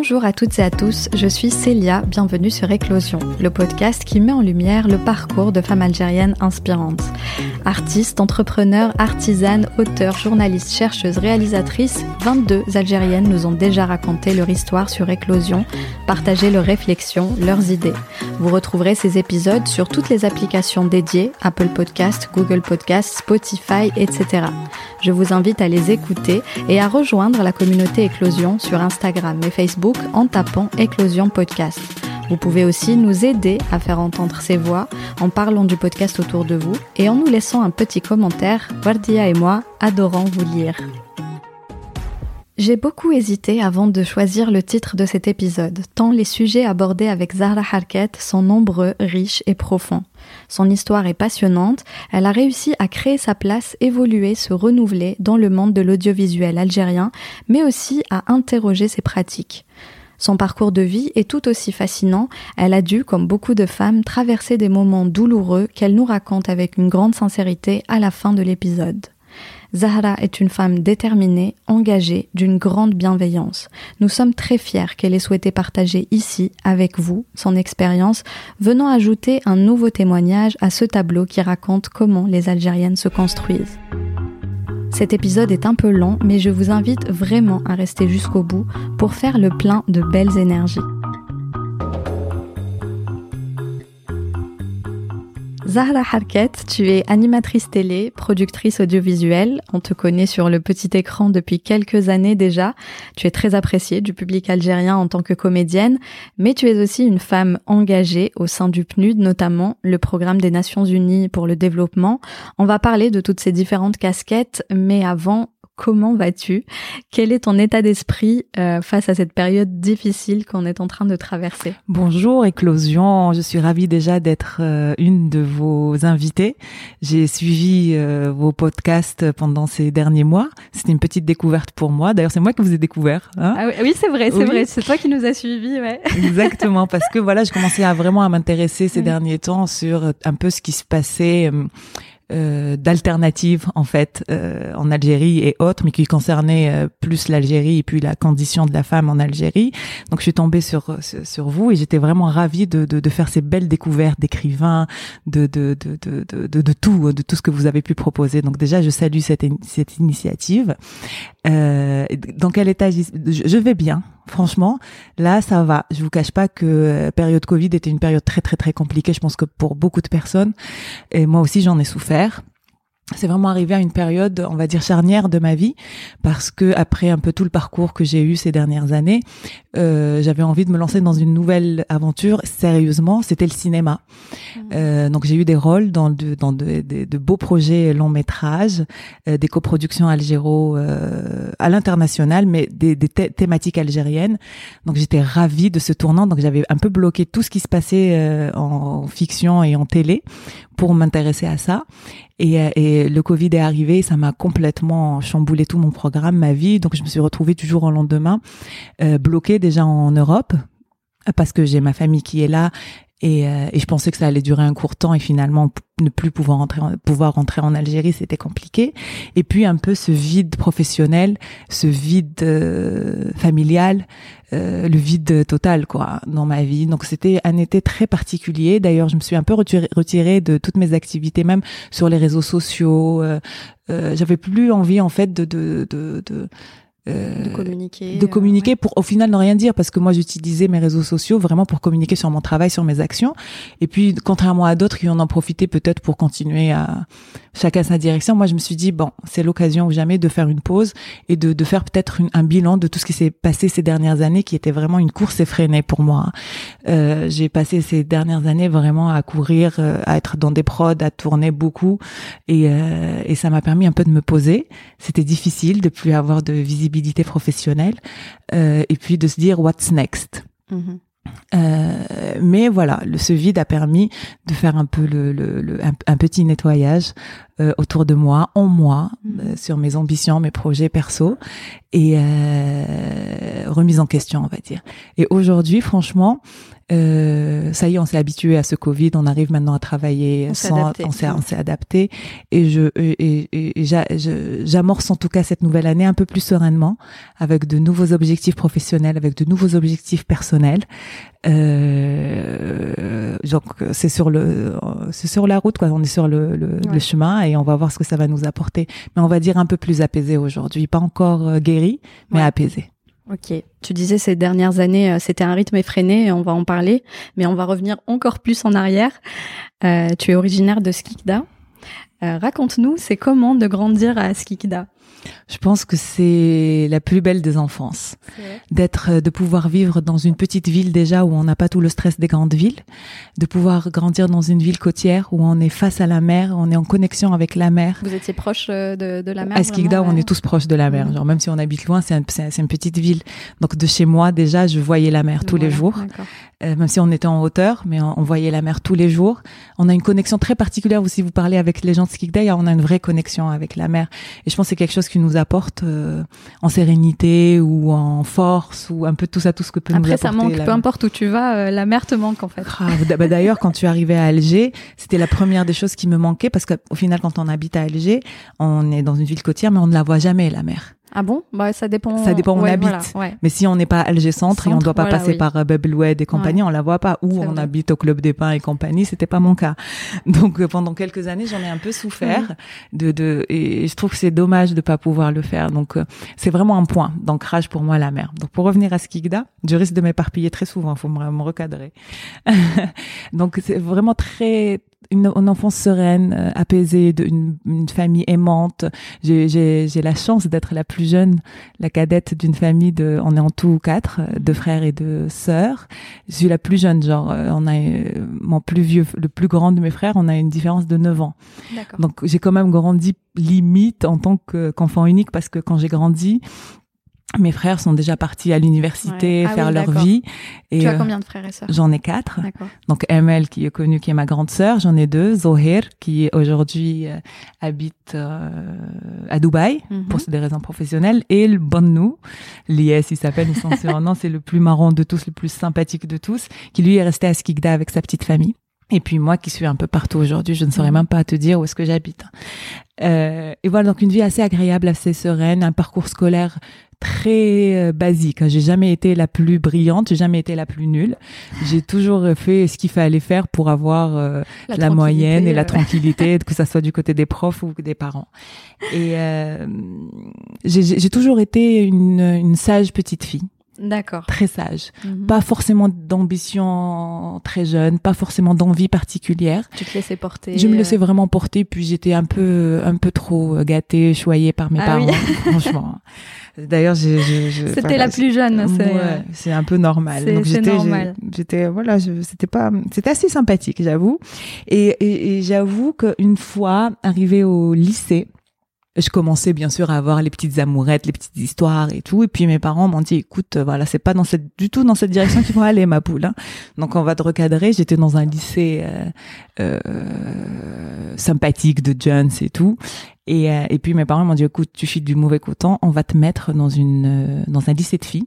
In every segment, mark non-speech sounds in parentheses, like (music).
Bonjour à toutes et à tous, je suis Célia, bienvenue sur Éclosion, le podcast qui met en lumière le parcours de femmes algériennes inspirantes. Artistes, entrepreneurs, artisanes, auteurs, journalistes, chercheuses, réalisatrices, 22 Algériennes nous ont déjà raconté leur histoire sur Éclosion, partagé leurs réflexions, leurs idées. Vous retrouverez ces épisodes sur toutes les applications dédiées, Apple Podcast, Google Podcast, Spotify, etc. Je vous invite à les écouter et à rejoindre la communauté Éclosion sur Instagram et Facebook en tapant Éclosion Podcast. Vous pouvez aussi nous aider à faire entendre ces voix en parlant du podcast autour de vous et en nous laissant un petit commentaire. Wardia et moi adorons vous lire. J'ai beaucoup hésité avant de choisir le titre de cet épisode, tant les sujets abordés avec Zahra Harket sont nombreux, riches et profonds. Son histoire est passionnante, elle a réussi à créer sa place, évoluer, se renouveler dans le monde de l'audiovisuel algérien, mais aussi à interroger ses pratiques. Son parcours de vie est tout aussi fascinant, elle a dû, comme beaucoup de femmes, traverser des moments douloureux qu'elle nous raconte avec une grande sincérité à la fin de l'épisode. Zahra est une femme déterminée, engagée, d'une grande bienveillance. Nous sommes très fiers qu'elle ait souhaité partager ici, avec vous, son expérience, venant ajouter un nouveau témoignage à ce tableau qui raconte comment les Algériennes se construisent. Cet épisode est un peu long, mais je vous invite vraiment à rester jusqu'au bout pour faire le plein de belles énergies. Zahra Harket, tu es animatrice télé, productrice audiovisuelle. On te connaît sur le petit écran depuis quelques années déjà. Tu es très appréciée du public algérien en tant que comédienne, mais tu es aussi une femme engagée au sein du PNUD, notamment le programme des Nations Unies pour le développement. On va parler de toutes ces différentes casquettes, mais avant, Comment vas-tu? Quel est ton état d'esprit euh, face à cette période difficile qu'on est en train de traverser? Bonjour Éclosion, je suis ravie déjà d'être euh, une de vos invitées. J'ai suivi euh, vos podcasts pendant ces derniers mois. C'était une petite découverte pour moi. D'ailleurs, c'est moi qui vous ai découvert. Hein? Ah oui, c'est vrai, c'est vrai. C'est toi qui nous as suivis, ouais. Exactement, parce que voilà, je commençais à vraiment à m'intéresser ces derniers temps sur un peu ce qui se passait euh, d'alternatives en fait euh, en Algérie et autres, mais qui concernait euh, plus l'Algérie et puis la condition de la femme en Algérie. Donc je suis tombée sur sur, vous et j'étais vraiment ravie de, de, de, faire ces belles découvertes d'écrivains, de de, de, de, de, de, tout, de tout ce que vous avez pu proposer. Donc déjà je salue cette, cette initiative. Euh, dans quel état je vais bien franchement, là, ça va. Je vous cache pas que euh, période Covid était une période très très très compliquée. Je pense que pour beaucoup de personnes, et moi aussi j'en ai souffert c'est vraiment arrivé à une période, on va dire charnière de ma vie, parce que après un peu tout le parcours que j'ai eu ces dernières années, euh, j'avais envie de me lancer dans une nouvelle aventure. Sérieusement, c'était le cinéma. Mmh. Euh, donc j'ai eu des rôles dans de, dans de, de, beaux projets long métrages, euh, des coproductions algéro euh, à l'international, mais des, des thématiques algériennes. Donc j'étais ravie de ce tournant. Donc j'avais un peu bloqué tout ce qui se passait euh, en fiction et en télé pour m'intéresser à ça. Et, euh, et, le Covid est arrivé, ça m'a complètement chamboulé tout mon programme, ma vie. Donc je me suis retrouvée toujours au lendemain, euh, bloquée déjà en Europe, parce que j'ai ma famille qui est là et, euh, et, je pensais que ça allait durer un court temps et finalement ne plus pouvoir rentrer en, pouvoir rentrer en Algérie c'était compliqué. Et puis un peu ce vide professionnel ce vide euh, familial euh, le vide total quoi dans ma vie. Donc c'était un été très particulier. D'ailleurs je me suis un peu retirée, retirée de toutes mes activités même sur les réseaux sociaux. Euh, j'avais plus envie en fait de, de, de, de euh, de communiquer. De communiquer pour au final ne rien dire parce que moi j'utilisais mes réseaux sociaux vraiment pour communiquer sur mon travail, sur mes actions. Et puis contrairement à d'autres qui en ont profité peut-être pour continuer à chacun sa direction, moi je me suis dit bon c'est l'occasion ou jamais de faire une pause et de, de faire peut-être un bilan de tout ce qui s'est passé ces dernières années qui était vraiment une course effrénée pour moi. Euh, J'ai passé ces dernières années vraiment à courir, euh, à être dans des prods, à tourner beaucoup et, euh, et ça m'a permis un peu de me poser. C'était difficile de plus avoir de visibilité professionnelle euh, et puis de se dire what's next? Mm-hmm. Euh, mais voilà, le, ce vide a permis de faire un peu le, le, un, petit nettoyage euh, autour de moi, en moi, mm-hmm. sur mes ambitions, mes projets perso et remise en question, on va dire. Et aujourd'hui, franchement, Euh, ça y est, on s'est habitué à ce Covid. On arrive maintenant à travailler on sans, on s'est, on s'est adapté. Et je, et, et, j'amorce en tout cas cette nouvelle année un peu plus sereinement, avec de nouveaux objectifs professionnels, avec de nouveaux objectifs personnels. Euh, donc c'est sur le, c'est sur la route quoi. On est sur le, le, le, chemin et on va voir ce que ça va nous apporter. Mais on va dire un peu plus apaisé aujourd'hui, pas encore euh, guéri, mais apaisé. Ok. Tu disais ces dernières années, euh, c'était un rythme effréné, on va en parler, mais on va revenir encore plus en arrière. Euh, tu es originaire de Skikda. Euh, raconte-nous, c'est comment de grandir à Skikda? Je pense que c'est la plus belle des enfances. D'être, euh, de pouvoir vivre dans une petite ville déjà où on n'a pas tout le stress des grandes villes, de pouvoir grandir dans une ville côtière où on est face à la mer, on est en connexion avec la mer. Vous étiez proche euh, de, de la mer À Skikda, on est tous proches de la mer. Genre même si on habite loin, c'est une petite ville. Donc de chez moi déjà, je voyais la mer tous les jours. Euh, même si on était en hauteur, mais on, voyait la mer tous les jours. On a une connexion très particulière. Ou si vous parlez avec les gens de Skikda, on a une vraie connexion avec la mer. Et je pense que c'est quelque chose qui nous apporte euh, en sérénité ou en force ou un peu tout ça, tout ce que peut nous apporter. Après, ça manque. Peu importe où tu vas, euh, la mer te manque en fait. Ah, bah, D'ailleurs, quand tu arrivais à Alger, c'était la première des choses qui me manquait parce qu'au final, quand on habite à Alger, on est dans une ville côtière, mais on ne la voit jamais la mer. Ah bon? Bah, Ça dépend. Ça dépend où on habite. Mais si on n'est pas à Alger Centre, et on ne doit pas passer par euh, Bubblewed et compagnie, on la voit pas. Ou on habite au Club des Pins et compagnie, c'était pas mon cas. (laughs) Donc euh, pendant quelques années, j'en ai un peu souffert. de, de, et je trouve que c'est dommage de pas pouvoir le faire. Donc euh, c'est vraiment un point d'ancrage pour moi la mer. Donc pour revenir à Skigda, je risque de m'éparpiller très souvent, il faut me, me recadrer. (laughs) Donc c'est vraiment très une, une, enfance sereine, euh, apaisée, de, une, une, famille aimante. J'ai la chance d'être la plus jeune, la cadette d'une famille de, on est en tout quatre, euh, de frères et de sœurs. Je suis la plus jeune, genre, euh, on a mon plus vieux, le plus grand de mes frères, on a une différence de 9 ans. Donc j'ai quand même grandi limite en tant qu'enfant unique parce que quand j'ai grandi, mes frères sont déjà partis à l'université ah faire leur vie. Et tu as euh, combien de frères et sœurs? J'en ai quatre. Donc Emel qui est connue, qui est ma grande sœur. J'en ai deux. Zohir qui aujourd'hui euh, habite euh, à Dubaï mhm. pour des raisons professionnelles. Et le Bonnou, Lies il s'appelle, son surnom, (laughs) c'est le plus marrant de tous, le plus sympathique de tous, qui lui est resté à Skikda avec sa petite famille. Et puis moi qui suis un peu partout aujourd'hui, je ne saurais même pas te dire où est-ce que j'habite. Euh, et voilà, donc une vie assez agréable, assez sereine, un parcours scolaire très euh, basique. J'ai jamais été la plus brillante, j'ai jamais été la plus nulle. J'ai (laughs) toujours fait ce qu'il fallait faire pour avoir euh, la, moyenne et la tranquillité, (laughs) que ça soit du côté des profs ou des parents. Et euh, j'ai toujours été une, une sage petite fille. D'accord. Très sage. Mhm. Pas forcément d'ambition très jeune, pas forcément d'envie particulière. Tu te laissais porter. Je me laissais vraiment porter, puis j'étais un peu, un peu trop gâtée, choyée par mes ah parents, (laughs) franchement. D'ailleurs, c'était la plus jeune. C'est un peu normal. Donc j'étais, j'étais, voilà, c'était pas, c'était assez sympathique, j'avoue. Et, et, et j'avoue qu'une fois arrivée au lycée, je commençais bien sûr à avoir les petites amourettes, les petites histoires et tout. Et puis mes parents m'ont dit, écoute, voilà, c'est pas dans cette, du tout dans cette direction qu'il faut aller, ma poule. Hein. Donc on va te recadrer. J'étais dans un lycée euh, euh, sympathique de Jones et tout. Et, euh, et puis mes parents m'ont dit, écoute, tu files du mauvais coton, on va te mettre dans une euh, dans un lycée de filles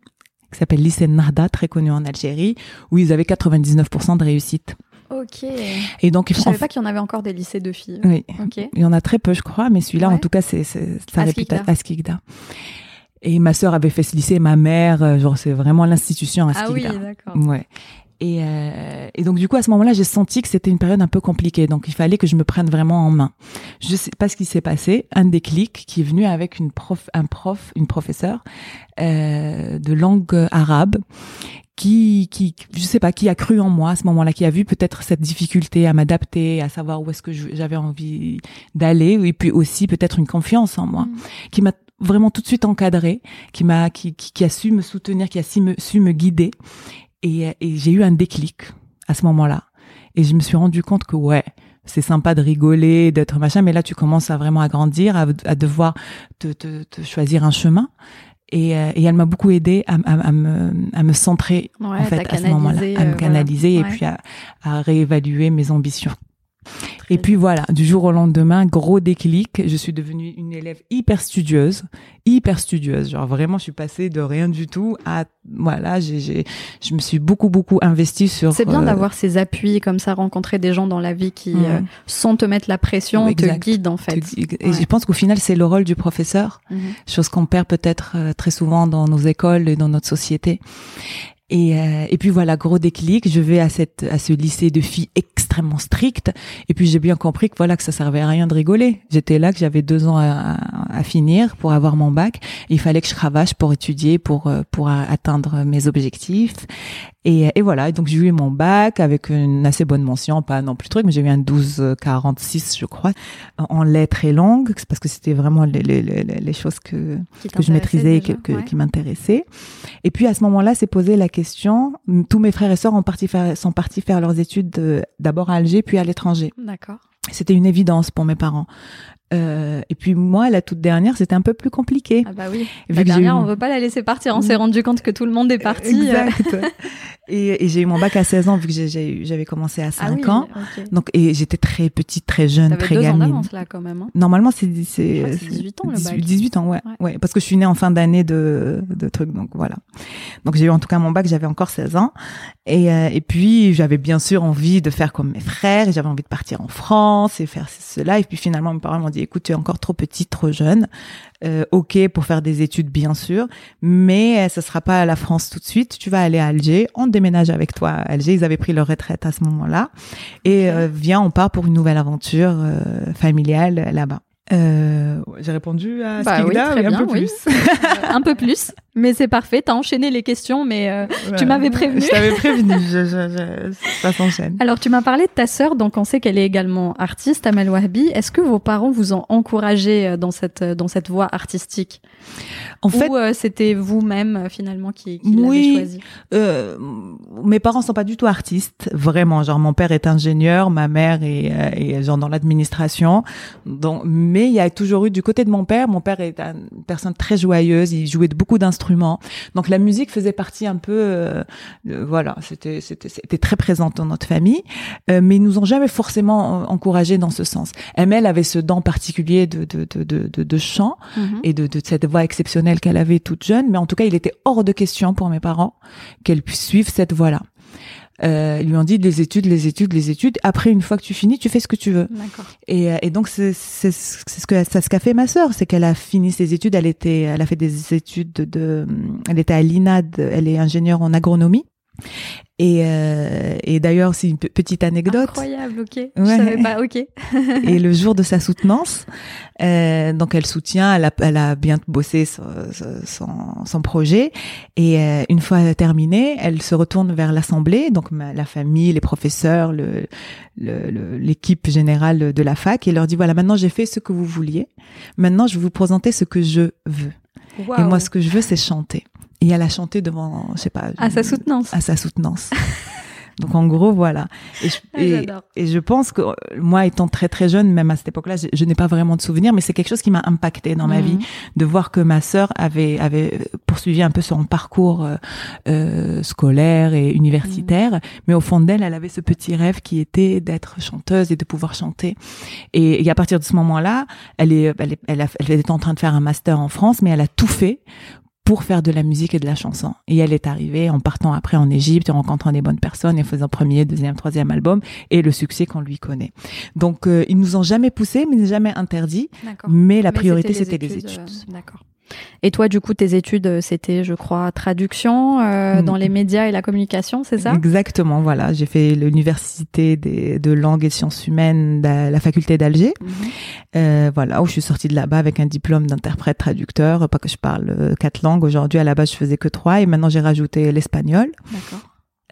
qui s'appelle lycée Narda, très connu en Algérie, où ils avaient 99% de réussite. Ok. Et donc, je savais pas qu'il y en avait encore des lycées de filles. Oui. Il y en a très peu, je crois, mais celui-là, en tout cas, c'est sa réputation à Skikda. Et ma sœur avait fait ce lycée, ma mère, euh, genre c'est vraiment l'institution à Skikda. Ah oui, d'accord. Ouais. Et, euh, et, donc du coup à ce moment-là, j'ai senti que c'était une période un peu compliquée, donc il fallait que je me prenne vraiment en main. Je sais pas ce qui s'est passé, un déclic qui est venu avec une prof, un prof, une professeure euh, de langue arabe qui, qui, je sais pas, qui a cru en moi à ce moment-là, qui a vu peut-être cette difficulté à m'adapter, à savoir où est-ce que j'avais envie d'aller, et puis aussi peut-être une confiance en moi, mm. qui m'a vraiment tout de suite encadré, qui m'a, qui, qui, a su me soutenir, qui a su me, su me guider, et, et j'ai eu un déclic à ce moment-là, et je me suis rendu compte que ouais, c'est sympa de rigoler, d'être machin, mais là tu commences à vraiment à grandir, à, à devoir te, te, te choisir un chemin. Et, euh, et elle m'a beaucoup aidé à, à, à, me, à me centrer en fait à ce moment-là, à me euh, canaliser et puis à, à réévaluer mes ambitions Et puis voilà, du jour au lendemain, gros déclic. Je suis devenue une élève hyper studieuse, hyper studieuse. Genre vraiment, je suis passée de rien du tout à voilà, j'ai, je me suis beaucoup beaucoup investie sur. C'est bien euh, d'avoir ces appuis comme ça, rencontrer des gens dans la vie qui, euh, sans te mettre la pression, te guident en fait. Et je pense qu'au final, c'est le rôle du professeur, mhm. chose qu'on perd peut-être euh, très souvent dans nos écoles et dans notre société. Et, euh, et puis voilà, gros déclic, je vais à cette à ce lycée de filles extrêmement strict. Et puis j'ai bien compris que voilà que ça servait à rien de rigoler. J'étais là que j'avais deux ans à, à, finir pour avoir mon bac. il fallait que je cravache pour étudier, pour euh, pour atteindre mes objectifs. Et, et voilà, donc j'ai eu mon bac avec une assez bonne mention, pas non plus truc, mais j'ai eu un 12,46 je crois, en lettres et langues, parce que c'était vraiment les, les, les, les, choses que, que je maîtrisais et que, qui m'intéressaient. Et puis à ce moment-là, c'est posé la question, tous mes frères et sœurs ont parti faire, sont partis faire leurs études euh, d'abord à Alger, puis à l'étranger. D'accord. C'était une évidence pour mes parents. Euh, et puis moi, la toute dernière, c'était un peu plus compliqué. Ah bah oui. la dernière, on veut pas la laisser partir. On s'est rendu compte que tout le monde est parti. Exact. (laughs) et, et j'ai eu mon bac à 16 ans vu que j'avais commencé à 5 ah ans. Donc et j'étais très petite, très jeune, très deux gamine. Ans d'avance là quand même. Hein. Normalement c'est c'est 18 ans le bac. 18 ans ouais. ouais. parce que je suis née en fin d'année de de trucs donc voilà. Donc j'ai eu en tout cas mon bac, j'avais encore 16 ans et euh, et puis j'avais bien sûr envie de faire comme mes frères, j'avais envie de partir en France et faire cela et puis finalement mes parents m'ont dit écoute, tu es encore trop petite, trop jeune. Euh, ok pour faire des études, bien sûr, mais ce sera pas à la France tout de suite. Tu vas aller à Alger. On déménage avec toi à Alger. Ils avaient pris leur retraite à ce moment-là. Et euh, viens, on part pour une nouvelle aventure euh, familiale là-bas. Euh, j'ai répondu à bah oui, un peu plus. un peu plus, mais c'est parfait. T'as enchaîné les questions, mais euh, tu m'avais prévenu. Je t'avais prévenu. je, je, (laughs) ça s'enchaîne. Alors, tu m'as parlé de ta sœur, donc on sait qu'elle est également artiste, Amel Wahbi. Est-ce que vos parents vous ont encouragé euh, dans cette dans cette voie artistique? En fait, Ou c'était vous-même finalement qui, qui oui, choisi? euh, Mes parents sont pas du tout artistes, vraiment. Genre, mon père est ingénieur, ma mère est, est genre dans l'administration, donc mais il y a toujours eu du côté de mon père. Mon père est une personne très joyeuse. Il jouait de beaucoup d'instruments. Donc la musique faisait partie un peu, euh, voilà, c'était c'était c'était très présente dans notre famille. Euh, mais ils nous ont jamais forcément encouragés dans ce sens. Elle avait ce don particulier de de de de, de chant mhm. et de de cette voix exceptionnelle qu'elle avait toute jeune. Mais en tout cas, il était hors de question pour mes parents qu'elle puisse suivre cette voie-là. Euh, ils lui ont dit les études, les études, les études. Après, une fois que tu finis, tu fais ce que tu veux. Et, euh, et donc c'est c'est ce que ça ce qu'a fait ma sœur, c'est qu'elle a fini ses études. Elle était, elle a fait des études de, elle était à l'INAD. Elle est ingénieure en agronomie. Et, euh, et d'ailleurs, c'est une petite anecdote. Incroyable, ok. Je savais pas, ok. (laughs) et le jour de sa soutenance, euh, donc elle soutient, elle a, elle a bien bossé son, son, son projet. Et euh, une fois terminée, elle se retourne vers l'assemblée, donc la famille, les professeurs, le, l'équipe le, générale de la fac, et leur dit voilà, maintenant j'ai fait ce que vous vouliez. Maintenant, je vais vous présenter ce que je veux. Et moi, ce que je veux, c'est chanter et elle a chanté devant, je sais pas. À sa soutenance. À sa soutenance. (laughs) Donc en gros voilà. Et je, ah, et, je pense que moi étant très très jeune, même à cette époque-là, je, n'ai pas vraiment de souvenirs, mais c'est quelque chose qui m'a impacté dans ma mhm. vie de voir que ma sœur avait avait poursuivi un peu son parcours euh, euh scolaire et universitaire, mhm. mais au fond d'elle, elle avait ce petit rêve qui était d'être chanteuse et de pouvoir chanter. Et, et à partir de ce moment-là, elle est elle, est, elle, a, elle était en train de faire un master en France, mais elle a tout fait pour faire de la musique et de la chanson. Et elle est arrivée en partant après en Égypte, en rencontrant des bonnes personnes et faisant premier, deuxième, troisième album et le succès qu'on lui connaît. Donc, euh, ils nous ont jamais poussé, mais jamais interdit. Mais la priorité, c'était les études. Euh, d'accord. Et toi, du coup, tes études, euh, c'était, je crois, traduction euh, mm. dans les médias et la communication, c'est ça? Exactement, voilà. J'ai fait l'université de langue et sciences humaines, de la faculté d'Alger. Mm-hmm. euh, voilà, où je suis sortie de là-bas avec un diplôme d'interprète traducteur. Pas que je parle euh, quatre langues. Aujourd'hui, à la base, je faisais que trois, et maintenant j'ai rajouté l'espagnol. D'accord.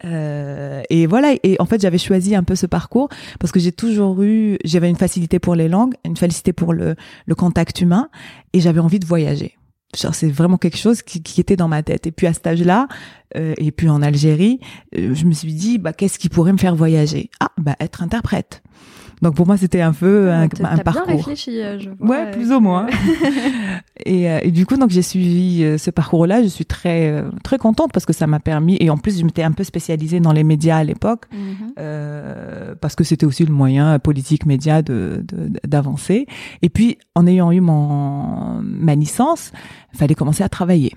Euh, et voilà, et en fait j'avais choisi un peu ce parcours parce que j'ai toujours eu, j'avais une facilité pour les langues, une facilité pour le, le contact humain, et j'avais envie de voyager c'est vraiment quelque chose qui, qui, était dans ma tête. Et puis à cet âge-là, euh, et puis en Algérie, euh, je me suis dit, bah, qu'est-ce qui pourrait me faire voyager? Ah, bah, être interprète. Donc pour moi, c'était un peu un, T'as un bien parcours. réfléchi, euh, je vois. Ouais, plus ou moins. (laughs) et, euh, et du coup, donc j'ai suivi euh, ce parcours-là. Je suis très très contente parce que ça m'a permis. Et en plus, je m'étais un peu spécialisée dans les médias à l'époque Mhm. euh, parce que c'était aussi le moyen politique média de de- d'avancer. Et puis, en ayant eu mon ma licence, il fallait commencer à travailler.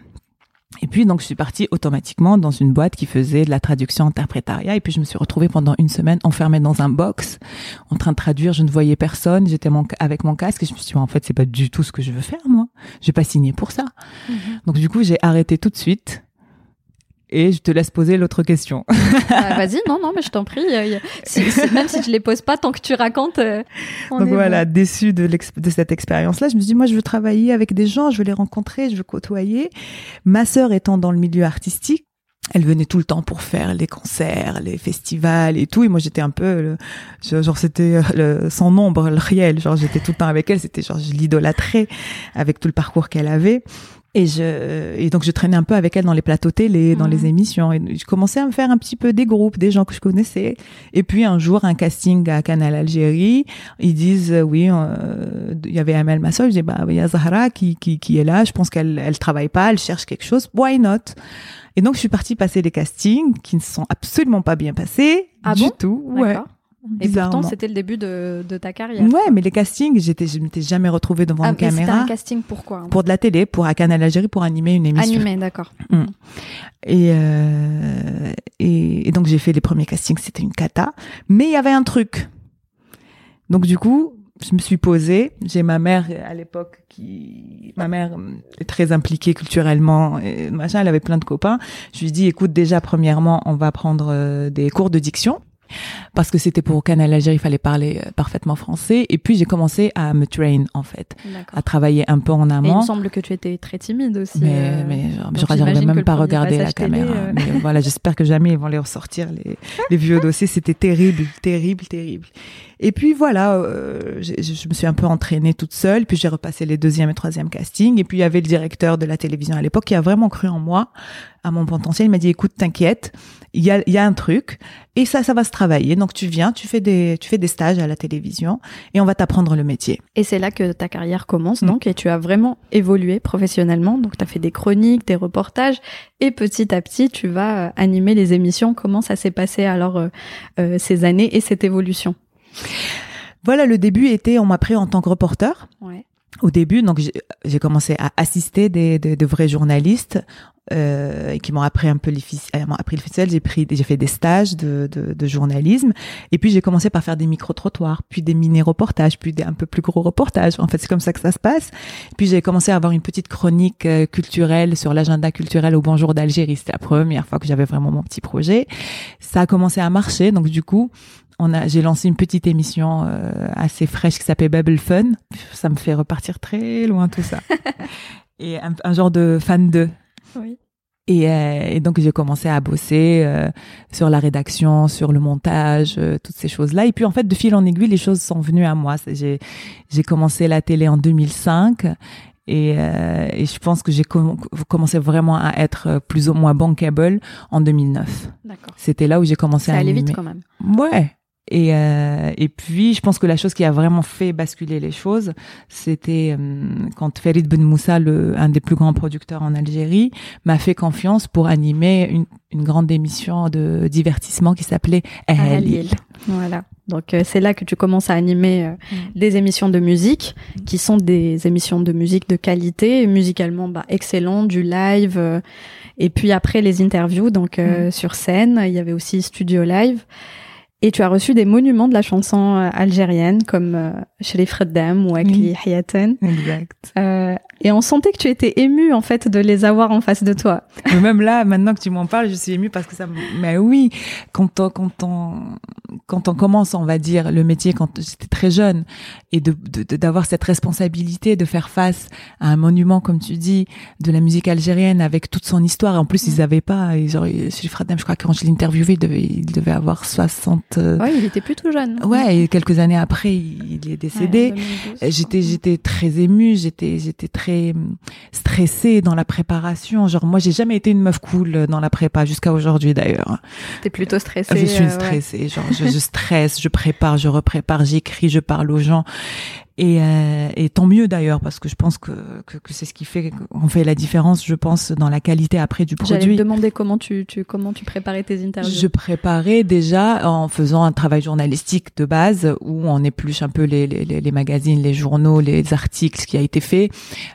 Et puis donc je suis partie automatiquement dans une boîte qui faisait de la traduction interprétariat et puis je me suis retrouvée pendant une semaine enfermée dans un box en train de traduire, je ne voyais personne, j'étais avec mon casque et je me suis dit en fait c'est pas du tout ce que je veux faire moi. Je vais pas signer pour ça. Mhm. Donc du coup, j'ai arrêté tout de suite. Et je te laisse poser l'autre question. (laughs) Ah, Vas-y, non, non, mais je t'en prie. euh, si- même si je les pose pas, tant que tu racontes. euh, on Donc est voilà, bon. déçue de, cette expérience-là, je me suis dit, moi, je veux travailler avec des gens, je veux les rencontrer, je veux côtoyer. Ma sœur étant dans le milieu artistique, elle venait tout le temps pour faire les concerts, les festivals et tout. Et moi, j'étais un peu, le- genre, c'était euh, le- son ombre, le réel. Genre, j'étais tout le temps avec elle. C'était genre, je l'idolâtrais avec tout le parcours qu'elle avait. Et je, et donc je traînais un peu avec elle dans les plateaux télé, dans Mhm. les émissions. Et je commençais à me faire un petit peu des groupes, des gens que je connaissais. Et puis un jour, un casting à Canal Algérie, ils disent euh, oui, euh, il y avait Amel Massol. Je dis bah il y a Zahra qui qui qui est là. Je pense qu'elle elle travaille pas, elle cherche quelque chose. Why not? Et donc je suis partie passer les castings qui ne sont absolument pas bien passés Ah du bon? tout. Ouais. Et pourtant, c'était le début de, de ta carrière. Ouais, mais les castings, j'étais je m'étais jamais retrouvée devant Ah, une caméra un casting pourquoi hein pour de la télé, pour à Canal Algérie pour animer une émission. Animé, d'accord. Et, euh, et, et donc j'ai fait les premiers castings, c'était une cata. Mais il y avait un truc. Donc du coup, je me suis posée. J'ai ma mère à l'époque qui, ma mère euh, est très impliquée culturellement, et machin. Elle avait plein de copains. Je lui ai dit, écoute, déjà premièrement, on va prendre euh, des cours de diction. Parce que c'était pour Canal Algérie, il fallait parler euh, parfaitement français. Et puis j'ai commencé à me train en fait, à travailler un peu en Et il amont. me semble que tu étais très timide aussi. Mais, euh, mais genre, que même pas à regarder la caméra. euh, Mais voilà, j'espère que jamais ils vont les ressortir, les, les vieux dossiers. C'était terrible, terrible, terrible. Et puis voilà, euh, je me suis un peu entraînée toute seule. Puis j'ai repassé les deuxième et troisième castings. Et puis il y avait le directeur de la télévision à l'époque qui a vraiment cru en moi, à mon potentiel. Il m'a dit, écoute, t'inquiète, il y a, y a un truc. Et ça, ça va se travailler. Donc tu viens, tu fais des, tu fais des stages à la télévision et on va t'apprendre le métier. Et c'est là que ta carrière commence, Mm. donc, et tu as vraiment évolué professionnellement. Donc, tu as fait des chroniques, des reportages, et petit à petit, tu vas euh, animer les émissions. Comment ça s'est passé alors euh, euh, ces années et cette évolution? Voilà, le début était, on m'a pris en tant que reporter. Ouais. au début, donc j'ai- commencé à assister des, des- de vrais journalistes euh, qui m'ont appris un peu les euh, m'ont appris le ficelle. J'ai pris, j'ai fait des stages de, de, de journalisme, et puis j'ai commencé par faire des micro trottoirs, puis des mini reportages, puis des un peu plus gros reportages. En fait, c'est comme ça que ça se passe. Puis j'ai commencé à avoir une petite chronique euh, culturelle sur l'agenda culturel au Bonjour d'Algérie. C'était la première fois que j'avais vraiment mon petit projet. Ça a commencé à marcher, donc du coup. On a, j'ai lancé une petite émission euh, assez fraîche qui s'appelle Bubble Fun. Ça me fait repartir très loin tout ça. (laughs) et un, un genre de fan de. Oui. Et, euh, et donc j'ai commencé à bosser euh, sur la rédaction, sur le montage, euh, toutes ces choses-là. Et puis en fait, de fil en aiguille, les choses sont venues à moi. J'ai, commencé la télé en 2005. Et, et je pense que j'ai com- commencé vraiment à être plus ou moins bankable en 2009. D'accord. C'était là où j'ai commencé Ça à allait animer. vite quand même. Ouais. Et, euh, et puis, je pense que la chose qui a vraiment fait basculer les choses, c'était euh, quand Farid Ben Moussa, le, un des plus grands producteurs en Algérie, m'a fait confiance pour animer une, une grande émission de divertissement qui s'appelait Ahalil. Voilà. Donc euh, c'est là que tu commences à animer euh, Mm. des émissions de musique, qui sont des émissions de musique de qualité, musicalement bah, excellent, du live. euh, et puis après les interviews, donc euh, sur scène, il y avait aussi studio live. Et tu as reçu des monuments de la chanson euh, algérienne comme euh, Sherif Reddam ou Akli Hayaten. Exact. Euh, et on sentait que tu étais ému en fait de les avoir en face de toi. Mais même là, maintenant que tu m'en parles, je suis émue parce que ça, me- mais oui, quand on, quand on, quand on commence, on va dire, le métier quand j'étais très jeune et de, d'avoir cette responsabilité de faire face à un monument, comme tu dis, de la musique algérienne avec toute son histoire. En plus, ils avaient pas, et genre, Radem, je crois que quand je l'ai interviewé, il devait, il devait avoir 60, 2007. Ouais, il était plutôt jeune. Ouais, et quelques années après, il est décédé. j'étais, j'étais très émue, j'étais, j'étais très hum, stressée dans la préparation. Genre, moi, j'ai jamais été une meuf cool dans la prépa jusqu'à aujourd'hui d'ailleurs. T'es plutôt stressée. Je suis stressée. Genre, je, je stresse, je prépare, je reprépare, j'écris, je parle aux gens. Et, euh, et, tant mieux d'ailleurs parce que je pense que, que, que c'est ce qui fait qu'on fait la différence je pense dans la qualité après du produit. J'allais te demander comment tu, tu comment tu préparais tes interviews. Je préparais déjà en faisant un travail journalistique de base où on épluche un peu les, les, les magazines, les journaux, les articles, ce qui a été fait.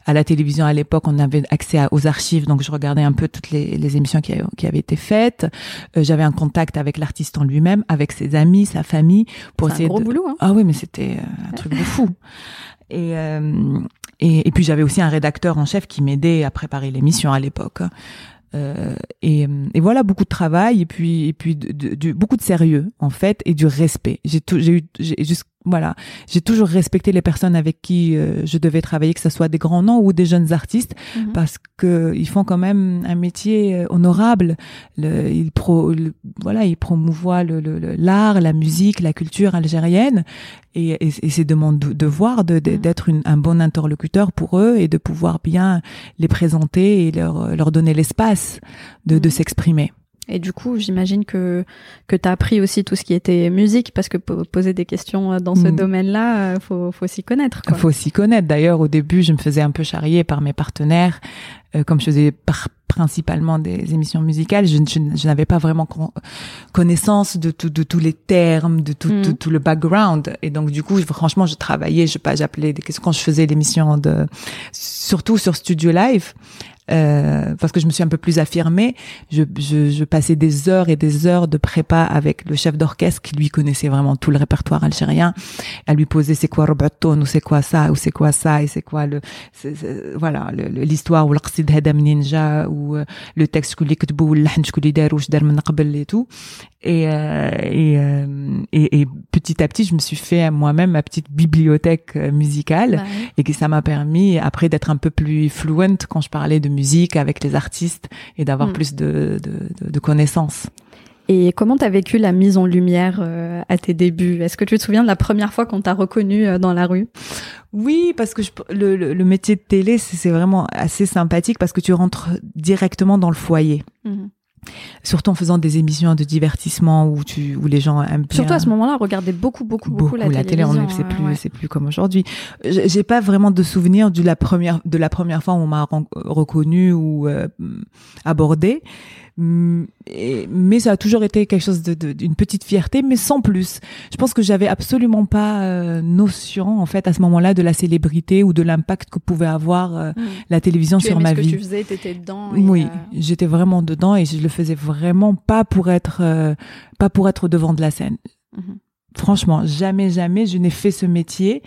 À la télévision à l'époque on avait accès aux archives donc je regardais un peu toutes les, les émissions qui, qui, avaient été faites. Euh, J'avais un contact avec l'artiste en lui-même, avec ses amis, sa famille pour essayer un gros boulot. Hein. Ah oui mais c'était un truc de (laughs) fou. Et, euh, et, et, puis j'avais aussi un rédacteur en chef qui m'aidait à préparer l'émission à l'époque. Euh, et, voilà beaucoup de travail et puis et puis beaucoup de sérieux en fait et du respect. J'ai j'ai eu j'ai voilà, j'ai toujours respecté les personnes avec qui euh, je devais travailler, que ce soit des grands noms ou des jeunes artistes, mhm. parce que ils font quand même un métier euh, honorable. Le, ils pro, voilà, ils promouvoient l'art, le, le, la musique, la culture algérienne, et, et, et c'est de mon devoir mhm. d'être un bon interlocuteur pour eux et de pouvoir bien les présenter et leur, leur donner l'espace de, de mhm. s'exprimer. Et du coup, j'imagine que que tu as appris aussi tout ce qui était musique parce que poser des questions euh, dans ce mm. domaine-là, euh, faut faut s'y connaître. Il faut s'y connaître. D'ailleurs, au début, je me faisais un peu charrier par mes partenaires, euh, comme je faisais principalement des émissions musicales. Je, je, n'avais pas vraiment connaissance de, tout, de tous les termes, de tout, mm. tout, le background. Et donc, du coup, franchement, je travaillais. Je pas, j'appelais des questions quand je faisais l'émission de, surtout sur Studio Live. Euh, parce que je me suis un peu plus affirmée. Je, je, je, passais des heures et des heures de prépa avec le chef d'orchestre qui lui connaissait vraiment tout le répertoire algérien. À lui poser c'est quoi Roberton ou c'est quoi ça ou c'est quoi ça et c'est quoi le voilà l'histoire ou l'qsid hadam ninja ou euh, le texte que كتبوا واللحن شكون اللي دارو واش دار من قبل et tout et, euh, et, euh, et, et, petit à petit, je me suis fait moi-même ma petite bibliothèque euh, musicale bah et que ça m'a permis après d'être un peu plus fluent quand je parlais de musique avec les artistes et d'avoir mm. plus de, de, de, connaissances. Et comment tu as vécu la mise en lumière à tes débuts? Est-ce que tu te souviens de la première fois qu'on t'a reconnu dans la rue? Oui, parce que je, le, le, métier de télé, c'est vraiment assez sympathique parce que tu rentres directement dans le foyer. Mm-hmm surtout en faisant des émissions de divertissement où tu où les gens aiment bien. Surtout à ce moment-là, regarder beaucoup beaucoup beaucoup, la, la télé. C'est plus c'est plus comme aujourd'hui. J'ai pas vraiment de souvenir de la première de la première fois où on m'a reconnu ou euh, abordé. Mm, mais ça a toujours été quelque chose de, d'une petite fierté, mais sans plus. Je pense que j'avais absolument pas euh, notion, en fait, à ce moment-là, de la célébrité ou de l'impact que pouvait avoir euh, mm. la télévision sur ma ce vie. Que tu faisais, étais dedans. oui, euh, j'étais vraiment dedans et je le faisais vraiment pas pour être, pas pour être devant de la scène. Mm-hmm. Franchement, jamais, jamais je n'ai fait ce métier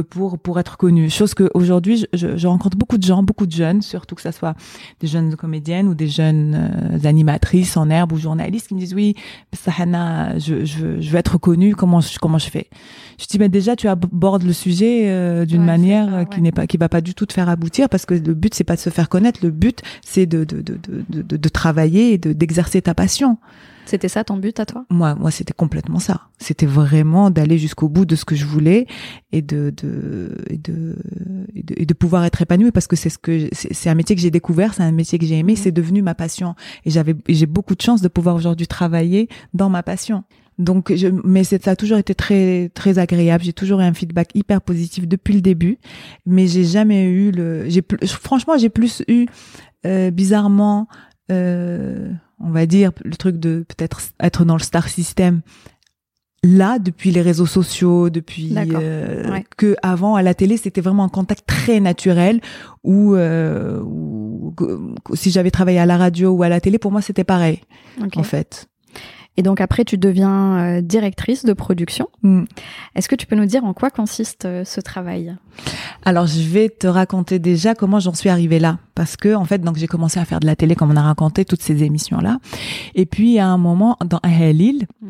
pour pour être connu. Chose que aujourd'hui, je, je, rencontre beaucoup de gens, beaucoup de jeunes, surtout que ça soit des jeunes comédiennes ou des jeunes euh, animatrices en herbe ou journalistes qui me disent oui, Sahana, je, je, je veux être connue. Comment je, comment je fais? Je dis mais déjà tu abordes le sujet euh, d'une manière qui n'est pas qui va pas du tout te faire aboutir parce que le but c'est pas de se faire connaître, le but c'est de de, de, de, de, de travailler et d'exercer ta passion. C'était ça ton but à toi? Moi, moi, c'était complètement ça. C'était vraiment d'aller jusqu'au bout de ce que je voulais et de de et de et de, pouvoir être épanouie parce que c'est ce que c'est un métier que j'ai découvert, c'est un métier que j'ai aimé, mhm. c'est devenu ma passion et j'avais j'ai beaucoup de chance de pouvoir aujourd'hui travailler dans ma passion. Donc, je, mais ça a toujours été très très agréable. J'ai toujours eu un feedback hyper positif depuis le début, mais j'ai jamais eu le. J'ai franchement, j'ai plus eu euh, bizarrement. Euh, on va dire, le truc de peut-être être dans le star system. Là depuis les réseaux sociaux, depuis euh, que avant à la télé c'était vraiment un contact très naturel où, euh, si j'avais travaillé à la radio ou à la télé pour moi c'était pareil en fait. Et donc après, tu deviens euh, directrice de production. Mm. Est-ce que tu peux nous dire en quoi consiste euh, ce travail? Alors, je vais te raconter déjà comment j'en suis arrivée là, parce que en fait, donc j'ai commencé à faire de la télé comme on a raconté toutes ces émissions là. Et puis à un moment, dans Ahelil, mm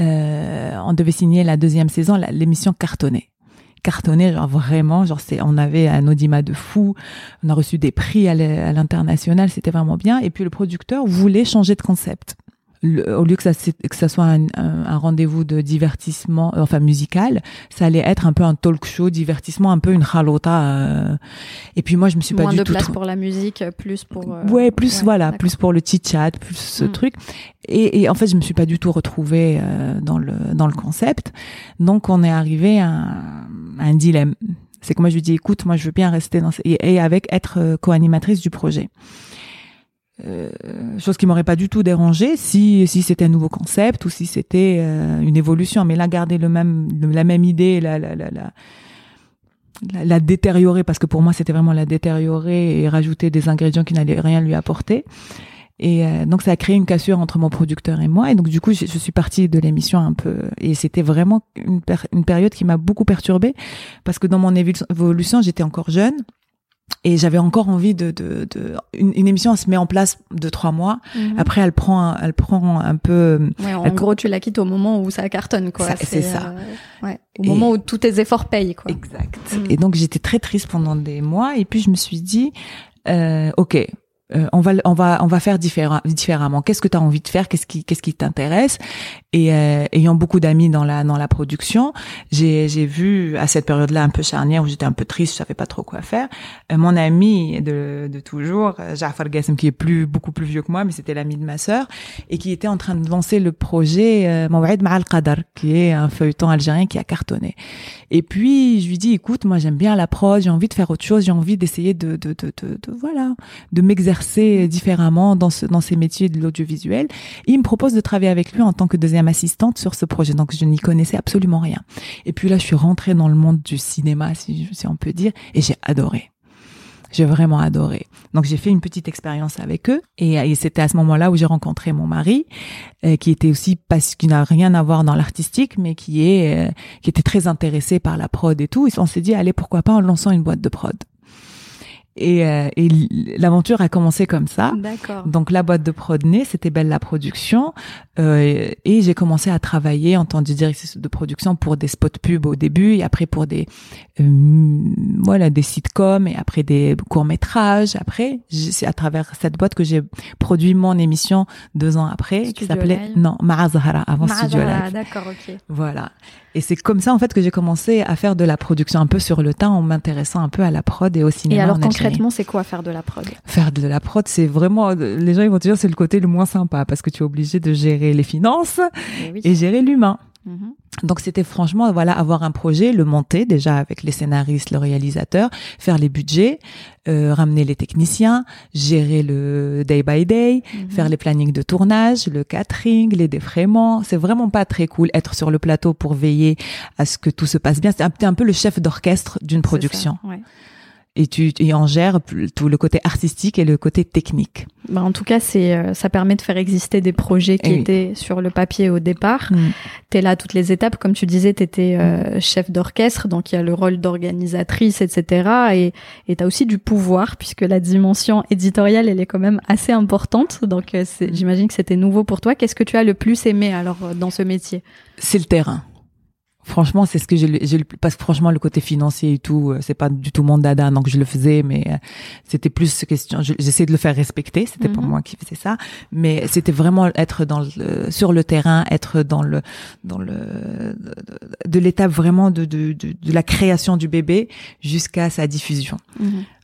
euh, on devait signer la deuxième saison, l'émission cartonnée cartonné, genre vraiment, genre c'est, on avait un audimat de fou, on a reçu des prix à l'international, c'était vraiment bien. Et puis le producteur voulait changer de concept au lieu que ça, que ça soit un, un, rendez-vous de divertissement, euh, enfin musical, ça allait être un peu un talk show, divertissement, un peu une halota. Euh. Et puis moi, je me suis Moins pas du de tout. place pour la musique, plus pour. euh, Ouais, plus voilà, plus pour le chit chat, plus ce Mm. truc. Et, et en fait, je me suis pas du tout retrouvée euh, dans le dans le concept. Donc, on est arrivé à un, à un dilemme. C'est que moi, je lui dis, écoute, moi, je veux bien rester dans ce- et, et avec être euh, co-animatrice du projet. Euh, chose qui m'aurait pas du tout dérangé si si c'était un nouveau concept ou si c'était euh, une évolution. Mais là garder le même la même idée la la la, la la, détériorer parce que pour moi c'était vraiment la détériorer et rajouter des ingrédients qui n'allaient rien lui apporter. Et euh, donc ça a créé une cassure entre mon producteur et moi. Et donc du coup je, suis partie de l'émission un peu. Et c'était vraiment une, une période qui m'a beaucoup perturbée parce que dans mon évolu- évolution j'étais encore jeune et j'avais encore envie de, de, de une, une émission elle se met en place de trois mois Mhm. après elle prend un- elle prend un peu Ouais, en elle- gros, tu la quittes au moment où ça cartonne, quoi. C'est ça. euh, ouais, au Et- moment où tous tes efforts payent, quoi. Exact. Mm. Et donc j'étais très triste pendant des mois et puis je me suis dit euh, OK, euh, on va on va on va faire différemment. Qu'est-ce que tu as envie de faire? Qu'est-ce qui qu'est-ce qui t'intéresse? Et euh, ayant beaucoup d'amis dans la dans la production, j'ai j'ai vu à cette période-là un peu charnière où j'étais un peu triste, je savais pas trop quoi faire. euh, mon ami de de toujours, euh, Jafar Gassem qui est plus beaucoup plus vieux que moi mais c'était l'ami de ma sœur et qui était en train de lancer le projet euh, Maw'id Ma'al Qadar qui est un feuilleton algérien qui a cartonné. Et puis je lui dis écoute, moi j'aime bien la prod, j'ai envie de faire autre chose, j'ai envie d'essayer de, de, de, de, de- voilà, de m'exercer différemment dans ce dans ces métiers de l'audiovisuel. Il me propose de travailler avec lui en tant que deuxième assistante sur ce projet. Donc je n'y connaissais absolument rien. Et puis là je suis rentrée dans le monde du cinéma si, on peut dire et j'ai adoré. J'ai vraiment adoré. Donc j'ai fait une petite expérience avec eux et, c'était à ce moment-là où j'ai rencontré mon mari, euh, qui était aussi parce qui n'a rien à voir dans l'artistique, mais qui euh, qui était très intéressé par la prod et tout. Et on s'est dit allez pourquoi pas en lançant une boîte de prod. Et, euh, et l'aventure a commencé comme ça. D'accord. Donc la boîte de prod née, c'était Belle la production, euh, et j'ai commencé à travailler en tant que directrice de production pour des spots pubs au début, et après pour des euh, voilà des sitcoms, et après des courts métrages. Après, c'est à travers cette boîte que j'ai produit mon émission deux ans après, qui Studio s'appelait non Ma'a Zahra avant Studio Ah, Live. D'accord, ok. Voilà. Et c'est comme ça en fait que j'ai commencé à faire de la production un peu sur le tas en m'intéressant un peu à la prod et au cinéma. Et alors en concrètement, c'est quoi faire de la prod? Faire de la prod, c'est vraiment, les gens ils vont te dire c'est le côté le moins sympa parce que tu es obligé de gérer les finances oui. et gérer l'humain. Mhm. Donc c'était franchement voilà avoir un projet, le monter déjà avec les scénaristes, le réalisateur, faire les budgets, euh, ramener les techniciens, gérer le day by day, Mhm. faire les plannings de tournage, le catering, les défraiements. C'est vraiment pas très cool être sur le plateau pour veiller à ce que tout se passe bien. C'est un, un peu le chef d'orchestre d'une production. Et tu et en gères tout le côté artistique et le côté technique. Bah, en tout cas, c'est euh, ça permet de faire exister des projets qui Eh oui. étaient sur le papier au départ. Mm. Tu es là à toutes les étapes. Comme tu disais, tu étais chef d'orchestre, donc il y a le rôle d'organisatrice, etc. Et tu as aussi du pouvoir, puisque la dimension éditoriale, elle est quand même assez importante. Donc euh, Mm. j'imagine que c'était nouveau pour toi. Qu'est-ce que tu as le plus aimé alors euh, dans ce métier? C'est le terrain. Franchement, c'est ce que j'ai, j'ai parce que franchement, le côté financier et tout, euh, c'est pas du tout mon dada, donc je le faisais, mais euh, c'était plus question, je- j'essayais de le faire respecter, c'était pas Mhm. moi qui faisais ça, mais c'était vraiment être dans le, sur le terrain, être dans le, dans le, de, l'étape vraiment de, de, de, de la création du bébé jusqu'à sa diffusion.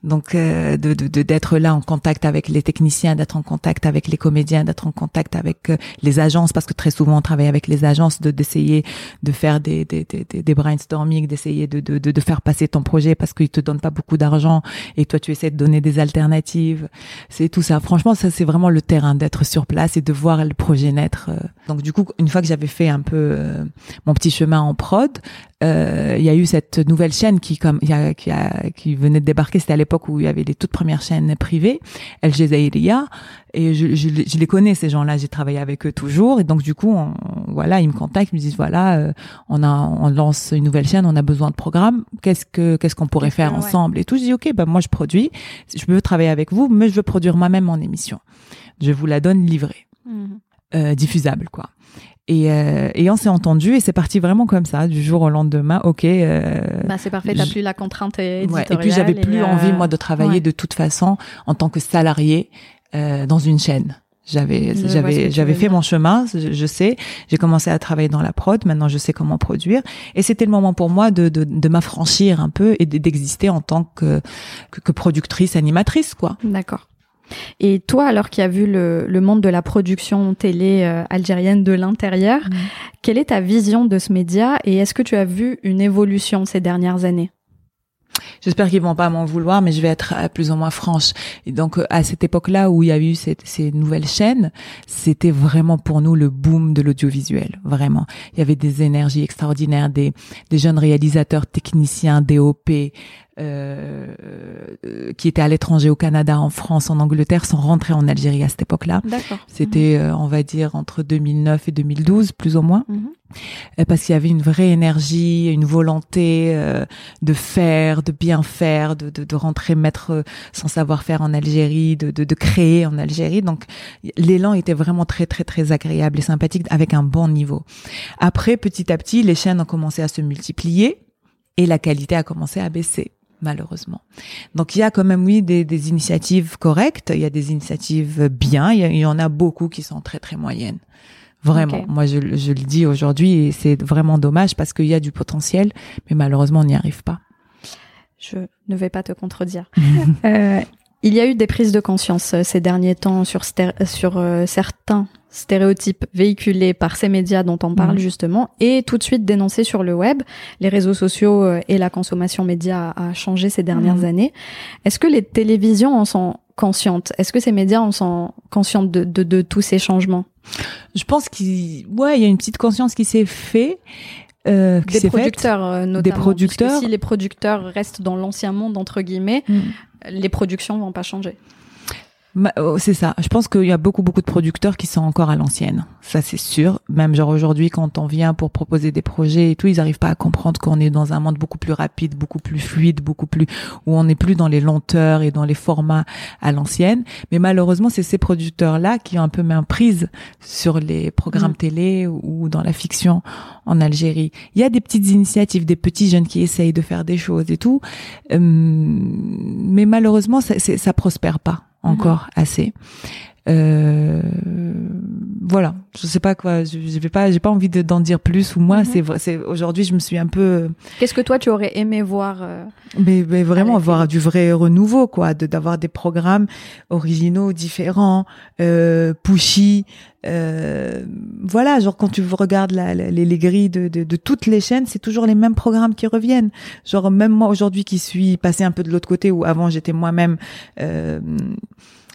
Donc euh, de de- de- d'être là en contact avec les techniciens, d'être en contact avec les comédiens, d'être en contact avec euh, les agences parce que très souvent on travaille avec les agences, de d'essayer de faire des des des, des- brainstorming, d'essayer de, de de de faire passer ton projet parce qu'ils te donnent pas beaucoup d'argent et toi tu essaies de donner des alternatives. C'est tout ça. Franchement, ça c'est vraiment le terrain d'être sur place et de voir le projet naître. euh. Donc du coup, une fois que j'avais fait un peu euh, mon petit chemin en prod, euh, il y a eu cette nouvelle chaîne qui comme il y a, qui a qui venait de débarquer. C'était à l'époque où il y avait les toutes premières chaînes privées El Jazeera et je, je, les- je les connais ces gens-là. J'ai travaillé avec eux toujours. Et donc du coup on- voilà ils me contactent ils me disent voilà euh, on a on lance une nouvelle chaîne on a besoin de programmes qu'est-ce que qu'est-ce qu'on pourrait faire ouais. ensemble et tout? Je dis ok ben moi je produis. Je veux travailler avec vous mais je veux produire moi-même mon émission. Je vous la donne livrée. Euh, diffusable quoi. Et, euh, et on s'est entendu et c'est parti vraiment comme ça du jour au lendemain. Ok. euh, Bah, c'est parfait, t'as plus la contrainte ouais. éditoriale. Et puis j'avais plus euh, envie moi de travailler ouais. de toute façon en tant que salarié euh, dans une chaîne. J'avais, j'avais, j'avais fait dire. mon chemin. Je, je sais. J'ai commencé à travailler dans la prod. Maintenant, je sais comment produire. Et c'était le moment pour moi de, de, de m'affranchir un peu et de- d'exister en tant que, que, que productrice, animatrice, quoi. D'accord. Et toi, alors qui as vu le, le monde de la production télé euh, algérienne de l'intérieur, Mm. quelle est ta vision de ce média et est-ce que tu as vu une évolution ces dernières années? J'espère qu'ils vont pas m'en vouloir, mais je vais être euh, plus ou moins franche. Et donc, euh, à cette époque-là où il y a eu cette- ces nouvelles chaînes, c'était vraiment pour nous le boom de l'audiovisuel. Vraiment. Il y avait des énergies extraordinaires, des, des jeunes réalisateurs, techniciens, DOP, euh, euh, qui étaient à l'étranger, au Canada, en France, en Angleterre, sont rentrés en Algérie à cette époque-là. D'accord. C'était, euh, on va dire, entre 2009 et 2012, plus ou moins. Mhm. Parce qu'il y avait une vraie énergie, une volonté euh, de faire, de bien faire, de, de, de rentrer mettre euh, son savoir-faire en Algérie, de, de, créer en Algérie. Donc l'élan était vraiment très très très agréable et sympathique avec un bon niveau. Après, petit à petit, les chaînes ont commencé à se multiplier et la qualité a commencé à baisser malheureusement. Donc il y a quand même oui des, des initiatives correctes, il y a des initiatives bien, il y en a beaucoup qui sont très très moyennes. Vraiment, moi je, je le dis aujourd'hui et c'est vraiment dommage parce qu'il y a du potentiel, mais malheureusement on n'y arrive pas. Je ne vais pas te contredire. (laughs) Euh, il y a eu des prises de conscience euh, ces derniers temps sur, sté- sur euh, certains stéréotypes véhiculés par ces médias dont on parle Mhm. justement et tout de suite dénoncés sur le web. Les réseaux sociaux euh, et la consommation média a, a changé ces dernières Mhm. années. Est-ce que les télévisions en sont Est-ce que ces médias en sont conscientes de, de, de tous ces changements? Je pense qu'il ouais, il y a une petite conscience qui s'est fait euh, qui Des s'est faite. producteurs euh, notamment. producteurs. puisque si les producteurs restent dans l'ancien monde entre guillemets, Mm. les productions vont pas changer. Oh, C'est ça. Je pense qu'il y a beaucoup beaucoup de producteurs qui sont encore à l'ancienne. Ça c'est sûr. Même genre aujourd'hui quand on vient pour proposer des projets et tout, ils arrivent pas à comprendre qu'on est dans un monde beaucoup plus rapide, beaucoup plus fluide, beaucoup plus où on n'est plus dans les lenteurs et dans les formats à l'ancienne. Mais malheureusement, c'est ces producteurs là qui ont un peu main prise sur les programmes Mm. télé ou dans la fiction en Algérie. Il y a des petites initiatives, des petits jeunes qui essayent de faire des choses et tout, Euh, mais malheureusement, ça, ça prospère pas encore assez. Euh, voilà, je sais pas quoi, je, je vais pas, j'ai pas envie de- d'en dire plus ou moi, c'est vrai, c'est aujourd'hui je me suis un peu, Qu'est-ce que toi tu aurais aimé voir euh, mais, mais vraiment avoir du vrai renouveau quoi, de d'avoir des programmes originaux, différents, euh, pushy, euh, voilà, genre quand tu regardes la, la- les, les grilles de, de, de toutes les chaînes, c'est toujours les mêmes programmes qui reviennent. Genre même moi aujourd'hui qui suis passée un peu de l'autre côté où avant j'étais moi-même euh,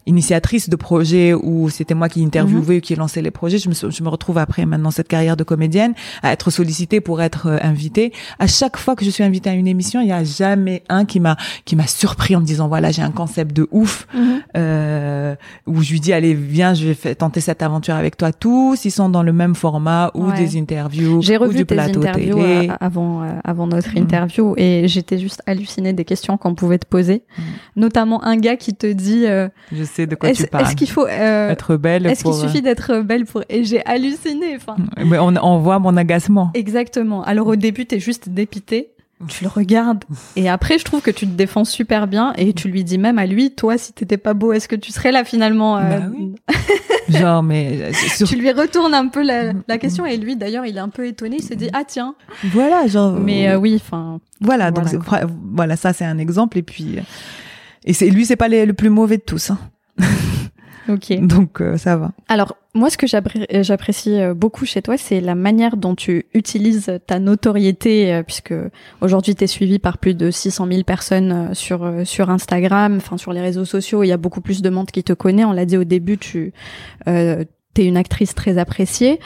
initiatrice de projets où c'était moi qui interviewais, qui lançais les projets. Je me, je me retrouve après maintenant cette carrière de comédienne à être sollicitée pour être euh, invitée. À chaque fois que je suis invitée à une émission, il y a jamais un qui m'a qui m'a surpris en me disant voilà j'ai un concept de ouf euh, où je lui dis allez viens je vais tenter cette aventure avec toi. Tous ils sont dans le même format ou Ouais. des interviews J'ai ou revu du tes plateau interviews télé. euh, avant euh, avant notre Mhm. interview et j'étais juste hallucinée des questions qu'on pouvait te poser, Mhm. notamment un gars qui te dit euh, Je sais de quoi est-ce tu parles. est-ce qu'il faut euh, être belle est-ce qu'il euh, suffit d'être belle pour et j'ai halluciné enfin Mais on, on voit mon agacement. exactement. Alors au début t'es juste dépité. Tu le regardes et après je trouve que tu te défends super bien et tu lui dis même à lui toi si t'étais pas beau est-ce que tu serais là finalement euh, Bah oui. Genre mais euh, (laughs) sur- Tu lui retournes un peu la, la question et lui d'ailleurs il est un peu étonné il s'est dit ah tiens voilà genre. mais euh, oui enfin Voilà, donc Voilà, ça c'est un exemple et puis et c'est lui c'est pas les- le plus mauvais de tous, hein. (laughs) ok donc euh, ça va. Alors, moi, ce que j'appré- j'apprécie euh, beaucoup chez toi, c'est la manière dont tu utilises ta notoriété, euh, puisque aujourd'hui, tu es suivi par plus de 600 000 personnes euh, sur, euh, sur Instagram, enfin, sur les réseaux sociaux. Il y a beaucoup plus de monde qui te connaît. On l'a dit au début, tu euh, es une actrice très appréciée.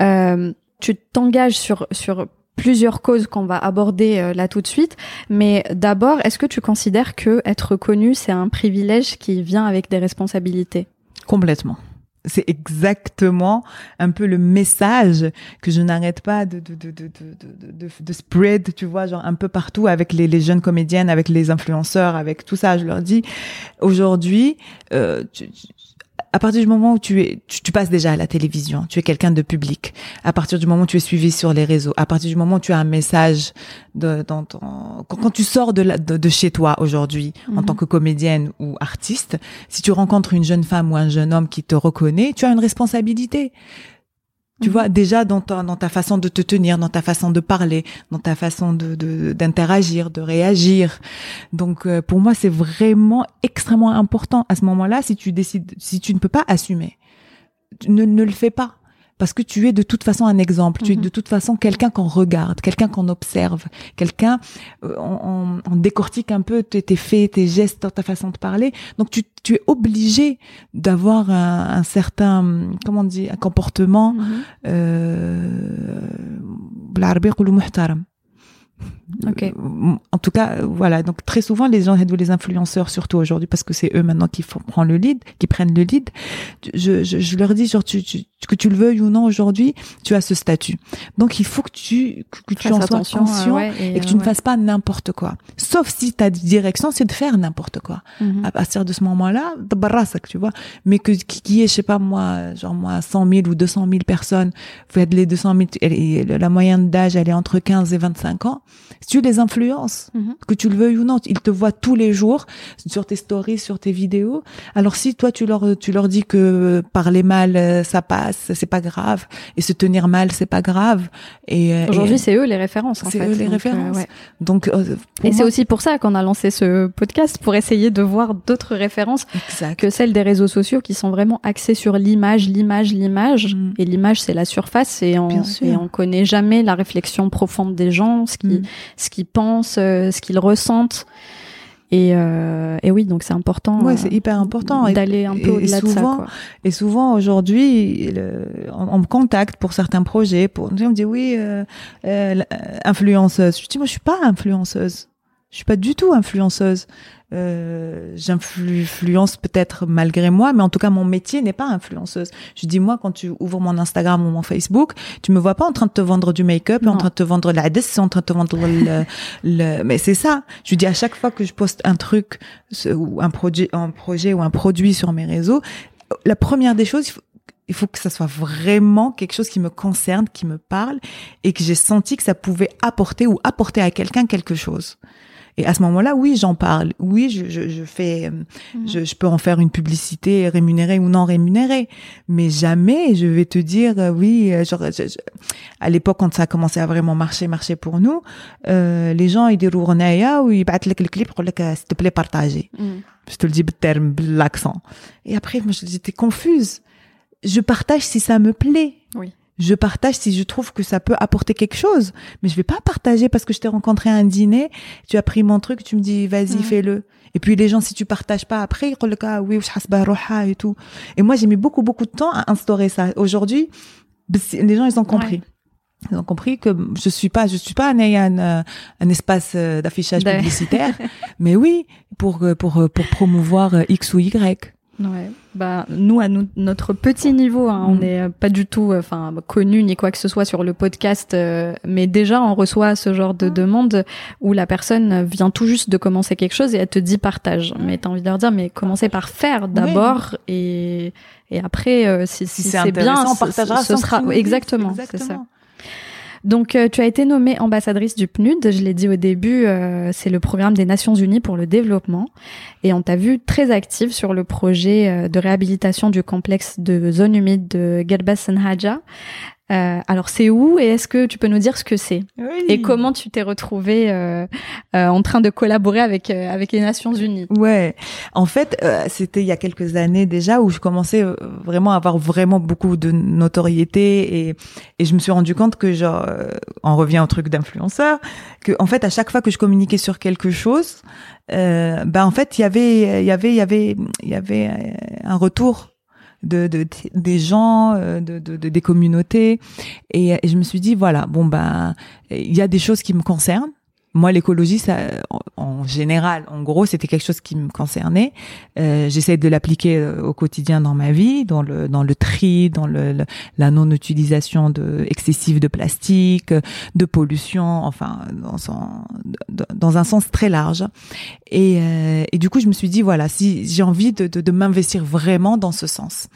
Euh, tu t'engages sur, sur plusieurs causes qu'on va aborder euh, là tout de suite. Mais d'abord, est-ce que tu considères que être connu, c'est un privilège qui vient avec des responsabilités? Complètement. C'est exactement un peu le message que je n'arrête pas de, de, de, de, de, de, spread, tu vois, genre un peu partout avec les, les jeunes comédiennes, avec les influenceurs, avec tout ça. Je leur dis, aujourd'hui, euh, à partir du moment où tu es, tu, passes déjà à la télévision, tu es quelqu'un de public. À partir du moment où tu es suivi sur les réseaux, à partir du moment où tu as un message de, dans ton, quand, tu sors de, de, chez toi aujourd'hui en mhm. tant que comédienne ou artiste, si tu rencontres une jeune femme ou un jeune homme qui te reconnaît, tu as une responsabilité. Tu vois, déjà dans ta, façon de te tenir, dans ta façon de parler, dans ta façon de d'interagir, de, réagir. Donc euh, pour moi, c'est vraiment extrêmement important à ce moment-là. Si tu décides, si tu ne peux pas assumer, ne, ne le fais pas parce que tu es de toute façon un exemple, tu es mhm. de toute façon quelqu'un qu'on regarde, quelqu'un qu'on observe, quelqu'un, euh, on, on, décortique un peu tes, tes, faits, tes gestes, ta façon de parler. Donc tu, tu es obligé d'avoir un, un, certain, comment on dit, un comportement, -hmm. euh, Okay. En tout cas, voilà. Donc très souvent, les gens les influenceurs, surtout aujourd'hui, parce que c'est eux maintenant qui font, prennent le lead, qui prennent le lead. Je, je, je leur dis, genre, tu, tu, que tu le veuilles ou non aujourd'hui, tu as ce statut. Donc il faut que tu que, tu en sois conscient et, que tu ne fasses pas n'importe quoi. Sauf si ta direction c'est de faire n'importe quoi. Mhm. À partir de ce moment-là, que tu vois. Mais que qui est, je sais pas moi, genre moi 100 000 ou 200 000 personnes, vous êtes les 200 000, la moyenne d'âge elle est entre 15 et 25 ans. Tu les influences, mhm. que tu le veuilles ou non, ils te voient tous les jours sur tes stories, sur tes vidéos. Alors si toi tu leur tu leur dis que parler mal euh, ça passe, c'est pas grave, et se tenir mal c'est pas grave. Et euh, aujourd'hui c'est eux les références. C'est eux les euh, références. Donc et c'est aussi pour ça qu'on a lancé ce podcast pour essayer de voir d'autres références que celles des réseaux sociaux qui sont vraiment axées sur l'image, l'image, l'image. Mm. Et l'image c'est la surface et on et on connaît jamais la réflexion profonde des gens, ce qui mm ce qu'ils pensent, euh, ce qu'ils ressentent. Et, euh, et, oui, donc c'est important. Ouais, c'est hyper important d'aller un peu au-delà de ça. Quoi. Et souvent aujourd'hui, on, me contacte pour certains projets. Pour, on me dit oui, euh, euh, influenceuse. Je dis moi, je suis pas influenceuse. Je suis pas du tout influenceuse. Euh, j'influence peut-être malgré moi, mais en tout cas mon métier n'est pas influenceuse. Je dis moi quand tu ouvres mon Instagram ou mon Facebook, tu me vois pas en train de te vendre du make-up, en train de te vendre la c'est en train de te vendre le, le mais c'est ça. Je dis à chaque fois que je poste un truc ou un projet, un projet ou un produit sur mes réseaux, la première des choses, il faut, il faut que ça soit vraiment quelque chose qui me concerne, qui me parle et que j'ai senti que ça pouvait apporter ou apporter à quelqu'un quelque chose. Et à ce moment-là, oui, j'en parle. Oui, je, je, je fais, euh, mhm. je, je, peux en faire une publicité rémunérée ou non rémunérée. Mais jamais je vais te dire, euh, oui, euh, genre, à l'époque, quand ça a commencé à vraiment marcher, marcher pour nous, euh, les gens, ils disent ou ils battent le clip, pour s'il te plaît, partager. Mhm. Je te le dis terme, l'accent. Et après, moi, j'étais confuse. Je partage si ça me plaît. Oui je partage si je trouve que ça peut apporter quelque chose. Mais je vais pas partager parce que je t'ai rencontré à un dîner, tu as pris mon truc, tu me dis vas-y fais-le. Et puis les gens si tu partages pas après, ils disent ah oui et tout. Et moi j'ai mis beaucoup beaucoup de temps à instaurer ça. Aujourd'hui, les gens ils ont compris. Ils ont compris que je suis pas, je suis pas un, un, un espace euh, d'affichage publicitaire, (laughs) mais oui, pour, euh, pour, pour promouvoir euh, X ou Y. Ouais. Bah nous à notre petit niveau, hein, on n'est mm. pas du tout, enfin connu ni quoi que ce soit sur le podcast, euh, mais déjà on reçoit ce genre de mm. demande où la personne vient tout juste de commencer quelque chose et elle te dit partage. Mm. Mais t'as envie de leur dire mais commencez par faire d'abord et et après euh, si, si, c'est bien, on partagera ce, sera exactement, exactement. c'est ça. Donc, euh, tu as été nommée ambassadrice du PNUD. Je l'ai dit au début, euh, c'est le programme des Nations Unies pour le développement. Et on t'a vu très active sur le projet euh, de réhabilitation du complexe de zone humide de Galbas Senhaja. Euh, alors c'est où et est-ce que tu peux nous dire ce que c'est et comment tu t'es retrouvé euh, euh, en train de collaborer avec avec les Nations Unies? Ouais, en fait c'était il y a quelques années déjà où je commençais vraiment à avoir vraiment beaucoup de notoriété et et je me suis rendu compte que genre on revient au truc d'influenceur que en fait à chaque fois que je communiquais sur quelque chose ben en fait il y avait il y avait il y avait il y avait un retour de, de, des gens, euh, de, de, des communautés. Et, je me suis dit, voilà, bon, ben, il y a des choses qui me concernent. Moi, l'écologie, ça, en, général, en gros, c'était quelque chose qui me concernait. Euh, J'essaie de l'appliquer euh, au quotidien dans ma vie, dans le dans le tri, dans le, la non-utilisation de excessive de plastique, de pollution, enfin, dans, son, dans un sens très large. Et, euh, et du coup, je me suis dit voilà, si j'ai envie de, de, de m'investir vraiment dans ce sens.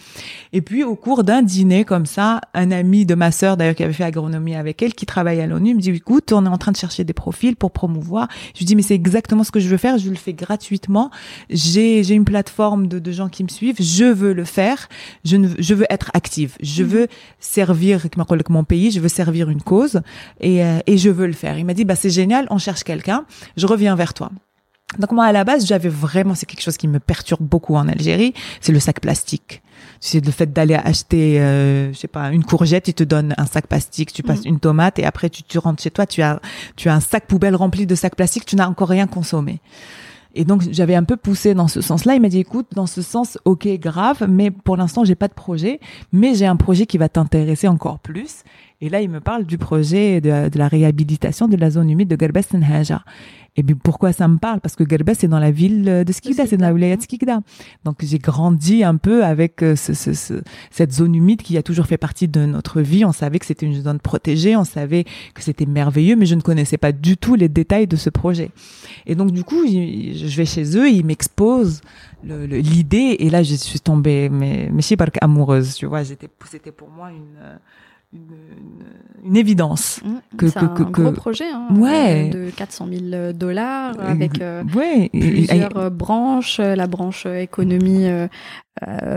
Et puis, au cours d'un dîner comme ça, un ami de ma sœur, d'ailleurs, qui avait fait agronomie avec elle, qui travaille à l'ONU, me dit écoute, on est en train de chercher des profils pour promouvoir. Je lui dis mais c'est exactement ce que je veux faire, je le fais gratuitement. J'ai j'ai une plateforme de, de gens qui me suivent, je veux le faire, je ne je veux être active, je mhm. veux servir mon pays, je veux servir une cause et euh, et je veux le faire. Il m'a dit bah c'est génial, on cherche quelqu'un, je reviens vers toi. Donc moi à la base j'avais vraiment c'est quelque chose qui me perturbe beaucoup en Algérie, c'est le sac plastique. C'est le fait d'aller acheter, euh, je sais pas, une courgette, ils te donnent un sac plastique, tu passes mm. une tomate et après tu, tu rentres chez toi, tu as, tu as un sac poubelle rempli de sacs plastiques, tu n'as encore rien consommé. Et donc j'avais un peu poussé dans ce sens-là. Il m'a dit écoute, dans ce sens, ok, grave, mais pour l'instant j'ai pas de projet, mais j'ai un projet qui va t'intéresser encore plus. Et là il me parle du projet de, de la réhabilitation de la zone humide de Gerbes Haja. Et puis pourquoi ça me parle? Parce que Gerbes c'est dans la ville de Skikda, c'est dans la wilaya de Skikda. Donc j'ai grandi un peu avec euh, ce, ce, ce, cette zone humide qui a toujours fait partie de notre vie. On savait que c'était une zone protégée, on savait que c'était merveilleux, mais je ne connaissais pas du tout les détails de ce projet. Et donc du coup, je vais chez eux, ils m'exposent l'idée, et là je suis tombée, mais, mais je suis amoureuse, tu vois. C'était pour moi une une, évidence. Mmh, que, c'est un gros projet hein, ouais. de 400 000 dollars avec euh, ouais. plusieurs euh, branches, euh, la branche économie, euh,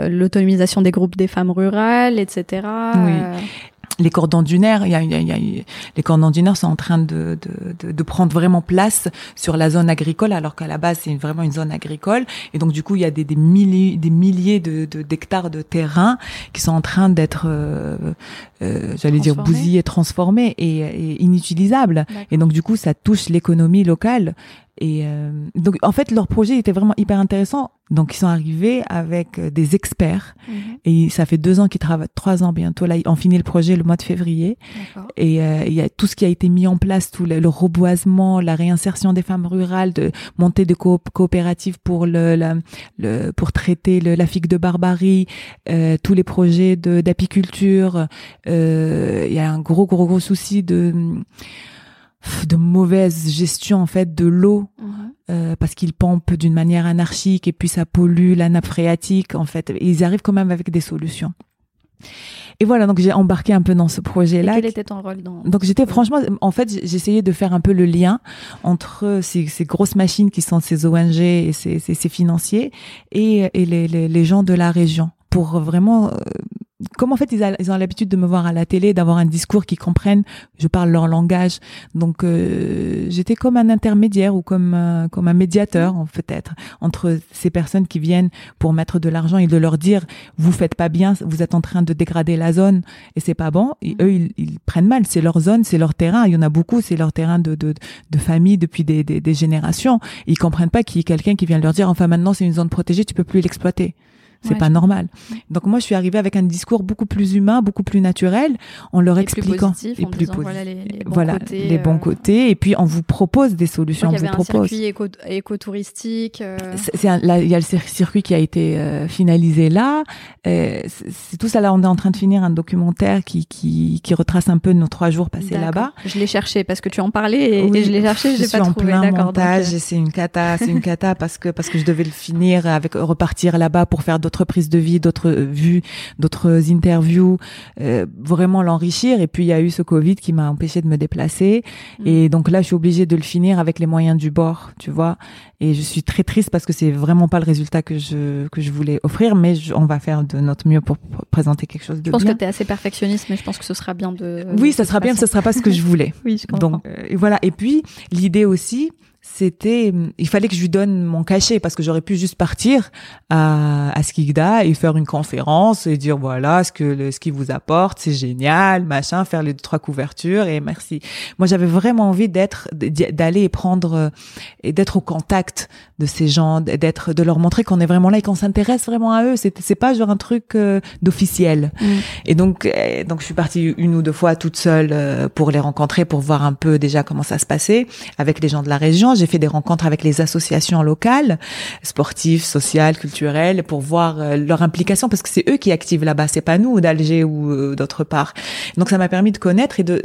l'autonomisation des groupes des femmes rurales, etc. Oui les cordons dunaires, y a, il y a, les cordons dunaires sont en train de, de, de, prendre vraiment place sur la zone agricole, alors qu'à la base c'est vraiment une zone agricole. Et donc du coup il y a des, des milliers, des milliers de, d'hectares de, terrain qui sont en train d'être, euh, euh, j'allais dire bousillés, transformés et, et inutilisables. Et donc du coup ça touche l'économie locale. Et euh, donc, en fait, leur projet était vraiment hyper intéressant. Donc, ils sont arrivés avec euh, des experts. Mhm. Et ça fait deux ans qu'ils travaillent, trois ans bientôt. Là, ils ont fini le projet le mois de février. Et euh, il y a tout ce qui a été mis en place, tout le, reboisement, la réinsertion des femmes rurales, de montée de coopératives pour le, le, pour traiter le, la figue de barbarie, euh, tous les projets d'apiculture. Il y a un gros, gros, gros souci de de mauvaise gestion en fait de l'eau euh, parce qu'ils pompent d'une manière anarchique et puis ça pollue la nappe phréatique en fait. Ils arrivent quand même avec des solutions. Et voilà donc j'ai embarqué un peu dans ce projet là quel était ton rôle dans donc j'étais franchement en fait j'essayais de faire un peu le lien entre ces, ces grosses machines qui sont ces ONG et ces, ces, ces financiers et, et les, les, les gens de la région pour vraiment euh, comme en fait ils, ont l'habitude de me voir à la télé, d'avoir un discours qu'ils comprennent, je parle leur langage, donc euh, j'étais comme un intermédiaire ou comme euh, comme un médiateur peut-être entre ces personnes qui viennent pour mettre de l'argent et de leur dire vous faites pas bien, vous êtes en train de dégrader la zone et c'est pas bon. Et eux ils, ils prennent mal, c'est leur zone, c'est leur terrain. Il y en a beaucoup, c'est leur terrain de de, de famille depuis des, des, des générations. Ils comprennent pas qu'il y ait quelqu'un qui vient leur dire enfin maintenant c'est une zone protégée, tu peux plus l'exploiter. C'est pas normal. Donc moi, je suis arrivée avec un discours beaucoup plus humain, beaucoup plus naturel, en leur expliquant et plus positif, voilà les, bons voilà, côtés, les bons euh, côtés, et puis on vous propose des solutions. Il y avait un propose. circuit éco, écotouristique. Euh... C'est là, il y a le circuit qui a été euh, finalisé là. Euh, c'est tout ça là. On est en train de finir un documentaire qui qui, qui retrace un peu nos trois jours passés là-bas. Je l'ai cherché parce que tu en parlais et, je l'ai cherché, je l'ai pas en trouvé. Plein montage, c'est une cata, c'est une cata parce que parce que je devais le finir avec repartir là-bas pour faire d'autres prises de vie, d'autres euh, vues, d'autres interviews, euh, vraiment l'enrichir. Et puis il y a eu ce Covid qui m'a empêché de me déplacer. Mm. Et donc là, je suis obligée de le finir avec les moyens du bord, tu vois. Et je suis très triste parce que c'est vraiment pas le résultat que je que je voulais offrir, mais on va faire de notre mieux pour présenter quelque chose de bien. Je pense que tu es assez perfectionniste, mais je pense que ce sera bien de. Oui, ça sera bien, mais ce sera pas ce que je voulais. (laughs) oui, je comprends. Donc euh, voilà. Et puis l'idée aussi, c'était, il fallait que je lui donne mon cachet parce que j'aurais pu juste partir à, à Skikda et faire une conférence et dire voilà ce que le, ce qui vous apporte, c'est génial, machin, faire les deux trois couvertures et merci. Moi, j'avais vraiment envie d'être, d'aller et prendre et d'être au contact de ces gens, d'être, de leur montrer qu'on est vraiment là et qu'on s'intéresse vraiment à eux. C'est, c'est pas genre un truc euh, d'officiel. Mm. Et donc, euh, donc je suis partie une ou deux fois toute seule euh, pour les rencontrer, pour voir un peu déjà comment ça se passait avec les gens de la région. J'ai fait des rencontres avec les associations locales, sportives, sociales, culturelles, pour voir euh, leur implication, parce que c'est eux qui activent là-bas, c'est pas nous d'Alger ou euh, d'autre part. Donc ça m'a permis de connaître et de,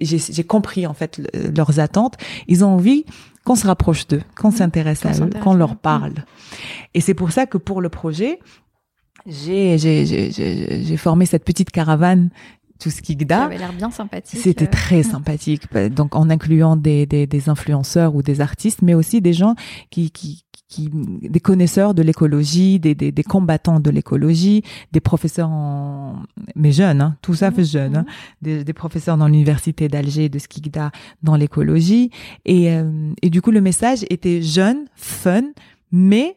j'ai compris en fait leurs attentes. Ils ont envie qu'on se rapproche d'eux, qu'on s'intéresse à eux, qu'on leur parle. Et c'est pour ça que pour le projet, j'ai formé cette petite caravane tout ce qui Ça avait l'air bien sympathique. C'était très (laughs) sympathique. Donc, en incluant des, des, des, influenceurs ou des artistes, mais aussi des gens qui, qui, qui des connaisseurs de l'écologie, des, des, des, combattants de l'écologie, des professeurs en, mais jeunes, hein, tout ça fait mhm. jeune, hein, mhm. des, professeurs dans l'université d'Alger, de Skikda, dans l'écologie. Et, euh, et du coup, le message était jeune, fun, mais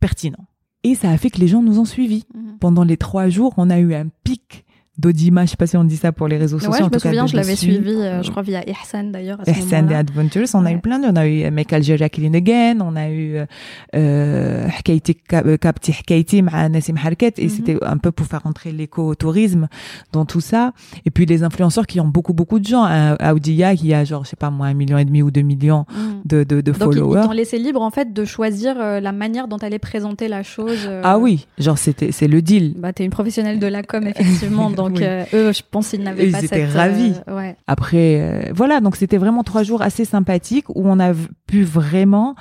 pertinent. Et ça a fait que les gens nous ont suivis. Mhm. Pendant les trois jours, on a eu un pic d'Odima, je sais pas si on dit ça pour les réseaux sociaux. Ouais, je me souviens, je l'avais suivi, euh, je crois via Ihsan d'ailleurs. Ihsan des Adventures, on a eu plein de, on a eu Mec Algeria Killing Again, on a eu euh, Hkaiti Kapti Hkaiti Nassim Harket et mhm. c'était un peu pour faire entrer l'éco-tourisme dans tout ça. Et puis les influenceurs qui ont beaucoup beaucoup de gens, Audia qui a genre je sais pas moi un million et demi ou deux millions mhm. de, de, de Donc followers. ils t'ont laissé libre en fait de choisir euh, la manière dont allait présenter la chose. Ah oui, genre c'était c'est le deal. Bah t'es une professionnelle de la com effectivement. (laughs) Donc euh, eux, je pense qu'ils n'avaient pas ils étaient ravis. Euh, ouais. Après, euh, voilà, donc c'était vraiment trois jours assez sympathiques où on a pu vraiment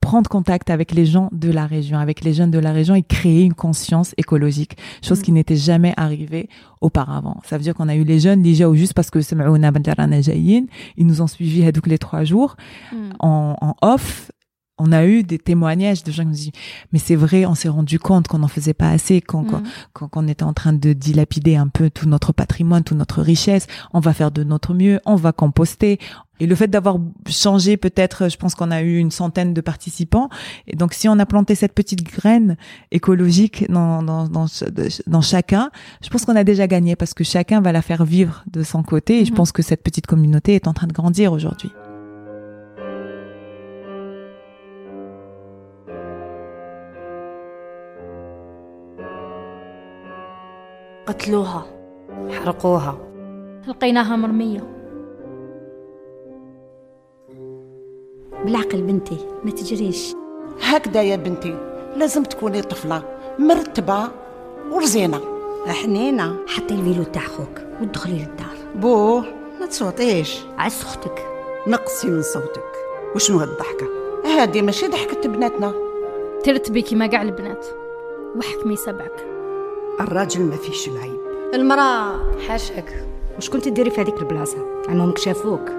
prendre contact avec les gens de la région, avec les jeunes de la région et créer une conscience écologique, chose mm. qui n'était jamais arrivée auparavant. Ça veut dire qu'on a eu les jeunes déjà ou juste parce que ils nous ont suivis à les trois jours mm. en, en off on a eu des témoignages de gens qui nous disent mais c'est vrai, on s'est rendu compte qu'on n'en faisait pas assez, qu'on qu'on était en train de dilapider un peu tout notre patrimoine, toute notre richesse. On va faire de notre mieux, on va composter. Et le fait d'avoir changé, peut-être, je pense qu'on a eu une centaine de participants. Et donc, si on a planté cette petite graine écologique dans, dans, dans, dans chacun, je pense qu'on a déjà gagné parce que chacun va la faire vivre de son côté. Et je mhm. pense que cette petite communauté est en train de grandir aujourd'hui. قتلوها. حرقوها. لقيناها مرمية. بالعقل بنتي ما تجريش. هكذا يا بنتي لازم تكوني طفلة مرتبة ورزينة. حنينة حطي الفيلو تاع خوك ودخلي للدار. بو ما تصوتيش. عس أختك نقصي من صوتك. وشنو هالضحكة؟ هادي ماشي ضحكة بناتنا. ترتبي كيما كاع البنات. وحكمي سبعك. الراجل ما فيش العيب. المرأة حاشاك. وش كنت ديري في هذيك البلاصة؟ عمومك شافوك.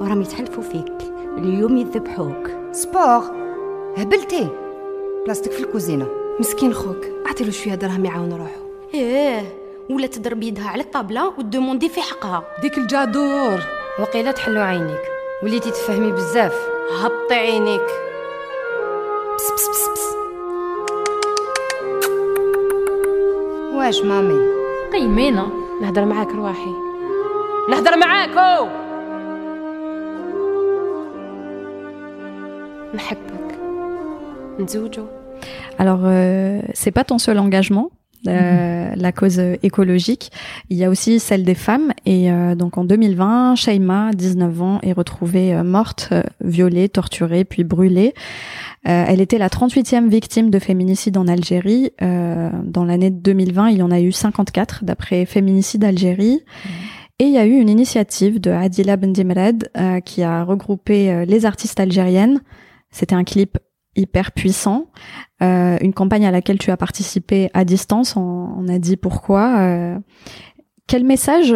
وراهم يتحلفوا فيك. اليوم يذبحوك. سبور! هبلتي! بلاصتك في الكوزينة. مسكين خوك. اعطيله شوية دراهم يعاون روحو إيه ولا تضرب يدها على الطابلة وتدوموندي في حقها. ديك الجادور. وقيلة تحلو عينيك. وليتي تفهمي بزاف. هبطي عينيك. واش مامي قيمينا نهضر معاك رواحي نهضر معاكو نحبك نتزوجوا Alors, euh, c'est pas ton seul engagement. Euh, mm-hmm. la cause écologique. Il y a aussi celle des femmes. Et euh, donc en 2020, Shaima, 19 ans, est retrouvée euh, morte, euh, violée, torturée, puis brûlée. Euh, elle était la 38e victime de féminicide en Algérie. Euh, dans l'année 2020, il y en a eu 54 d'après Féminicide Algérie. Mmh. Et il y a eu une initiative de Adila Bendimred euh, qui a regroupé euh, les artistes algériennes. C'était un clip hyper puissant, euh, une campagne à laquelle tu as participé à distance. On, on a dit pourquoi. quel message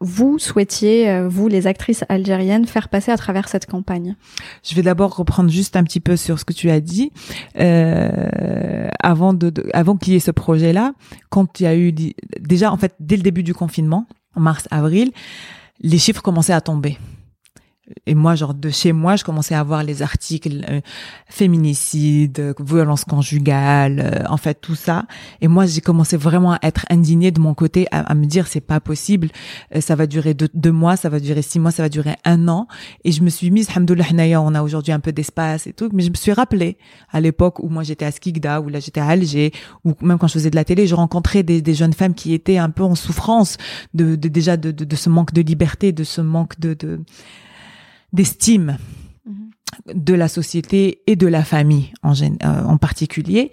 vous souhaitiez, euh, vous les actrices algériennes, faire passer à travers cette campagne? Je vais d'abord reprendre juste un petit peu sur ce que tu as dit. Euh, avant de, avant qu'il y ait ce projet-là, quand il y a eu déjà en fait dès le début du confinement, en mars-avril, les chiffres commençaient à tomber. Et moi, genre de chez moi, je commençais à voir les articles euh, féminicide, violence conjugale, euh, en fait tout ça. Et moi, j'ai commencé vraiment à être indignée de mon côté, à, me dire c'est pas possible, euh, ça va durer deux, mois, ça va durer six mois, ça va durer un an. Et je me suis mise, alhamdoulilah, on a aujourd'hui un peu d'espace et tout, mais je me suis rappelé à l'époque où moi j'étais à Skikda, où là j'étais à Alger, ou même quand je faisais de la télé, je rencontrais des, des jeunes femmes qui étaient un peu en souffrance de, de déjà de, de, de, ce manque de liberté, de ce manque de, de d'estime de la société et de la famille en, euh, en particulier.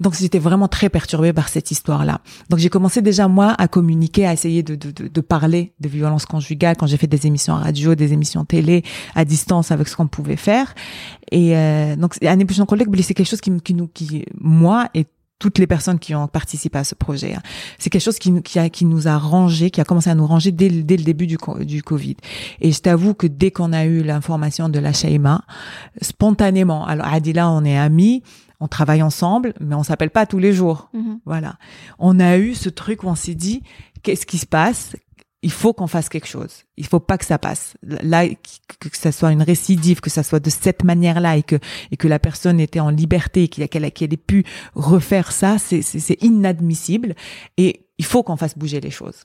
Donc j'étais vraiment très perturbée par cette histoire-là. Donc j'ai commencé déjà moi à communiquer, à essayer de, de, de, parler de violence conjugale quand j'ai fait des émissions radio, des émissions télé à distance avec ce qu'on pouvait faire. Et euh, donc un émission collègue, c'est quelque chose qui, qui nous, qui moi et toutes les personnes qui ont participé à ce projet. Hein. C'est quelque chose qui, qui, a, qui nous a rangé, qui a commencé à nous ranger dès, dès le début du, du Covid. Et je t'avoue que dès qu'on a eu l'information de la Shaima, spontanément, alors Adila, on est amis, on travaille ensemble, mais on s'appelle pas tous les jours. Mm-hmm. Voilà. On a eu ce truc où on s'est dit, qu'est-ce qui se passe? Il faut qu'on fasse quelque chose. Il faut pas que ça passe. Là, que, ça soit une récidive, que ça soit de cette manière-là et que et que la personne était en liberté, qu'elle qu'elle ait pu refaire ça, c'est c'est inadmissible. Et il faut qu'on fasse bouger les choses.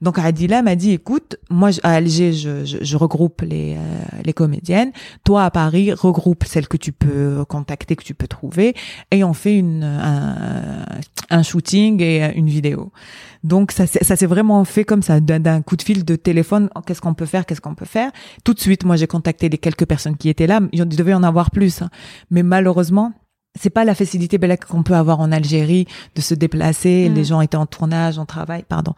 Donc Adila m'a dit, écoute, moi à Alger, je, je, je regroupe les, euh, les comédiennes. Toi à Paris, regroupe celles que tu peux contacter, que tu peux trouver, et on fait une, un, un shooting et une vidéo. Donc ça, ça s'est vraiment fait comme ça, d'un coup de fil de téléphone. Qu'est-ce qu'on peut faire? Qu'est-ce qu'on peut faire? Tout de suite, moi j'ai contacté les quelques personnes qui étaient là. Il devait y en avoir plus, hein. mais malheureusement c'est pas la facilité qu'on peut avoir en Algérie de se déplacer. Mm. Les gens étaient en tournage, en travail, pardon.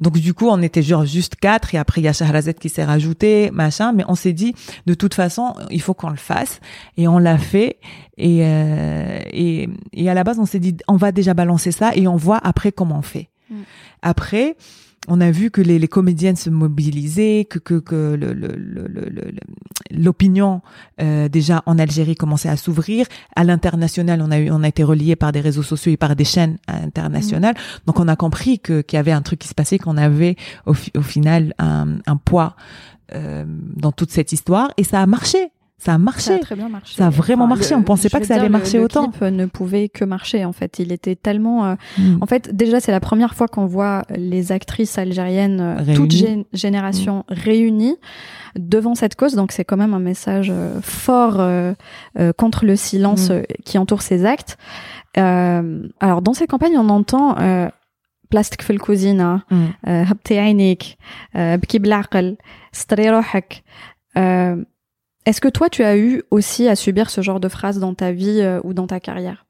Donc du coup, on était genre juste quatre et après il y a Shahrazet qui s'est rajouté, machin. Mais on s'est dit, de toute façon, il faut qu'on le fasse et on l'a fait. Et, euh, et et à la base, on s'est dit, on va déjà balancer ça et on voit après comment on fait. Mm. Après, on a vu que les, les, comédiennes se mobilisaient, que, que, que l'opinion euh, déjà en Algérie commençait à s'ouvrir. À l'international, on a eu, on a été relié par des réseaux sociaux et par des chaînes internationales. Mmh. Donc on a compris que qu'il y avait un truc qui se passait, qu'on avait au, au, final un, un poids euh, dans toute cette histoire et ça a marché Ça a marché. Ça a très bien marché. Ça a vraiment marché. On pensait pas que ça allait marcher autant. Le clip ne pouvait que marcher en fait. Il était tellement. Euh, mm. En fait, déjà c'est la première fois qu'on voit les actrices algériennes, euh, toutes générations mm. réunies devant cette cause. Donc c'est quand même un message euh, fort contre le silence mm. qui entoure ces actes. alors dans ces campagnes, on entend. بلاستيك في الكوزينة هبطي عينيك بكي بالعقل ستري روحك est-ce que toi, tu as eu aussi à subir ce genre de phrases dans ta vie euh, ou dans ta carrière?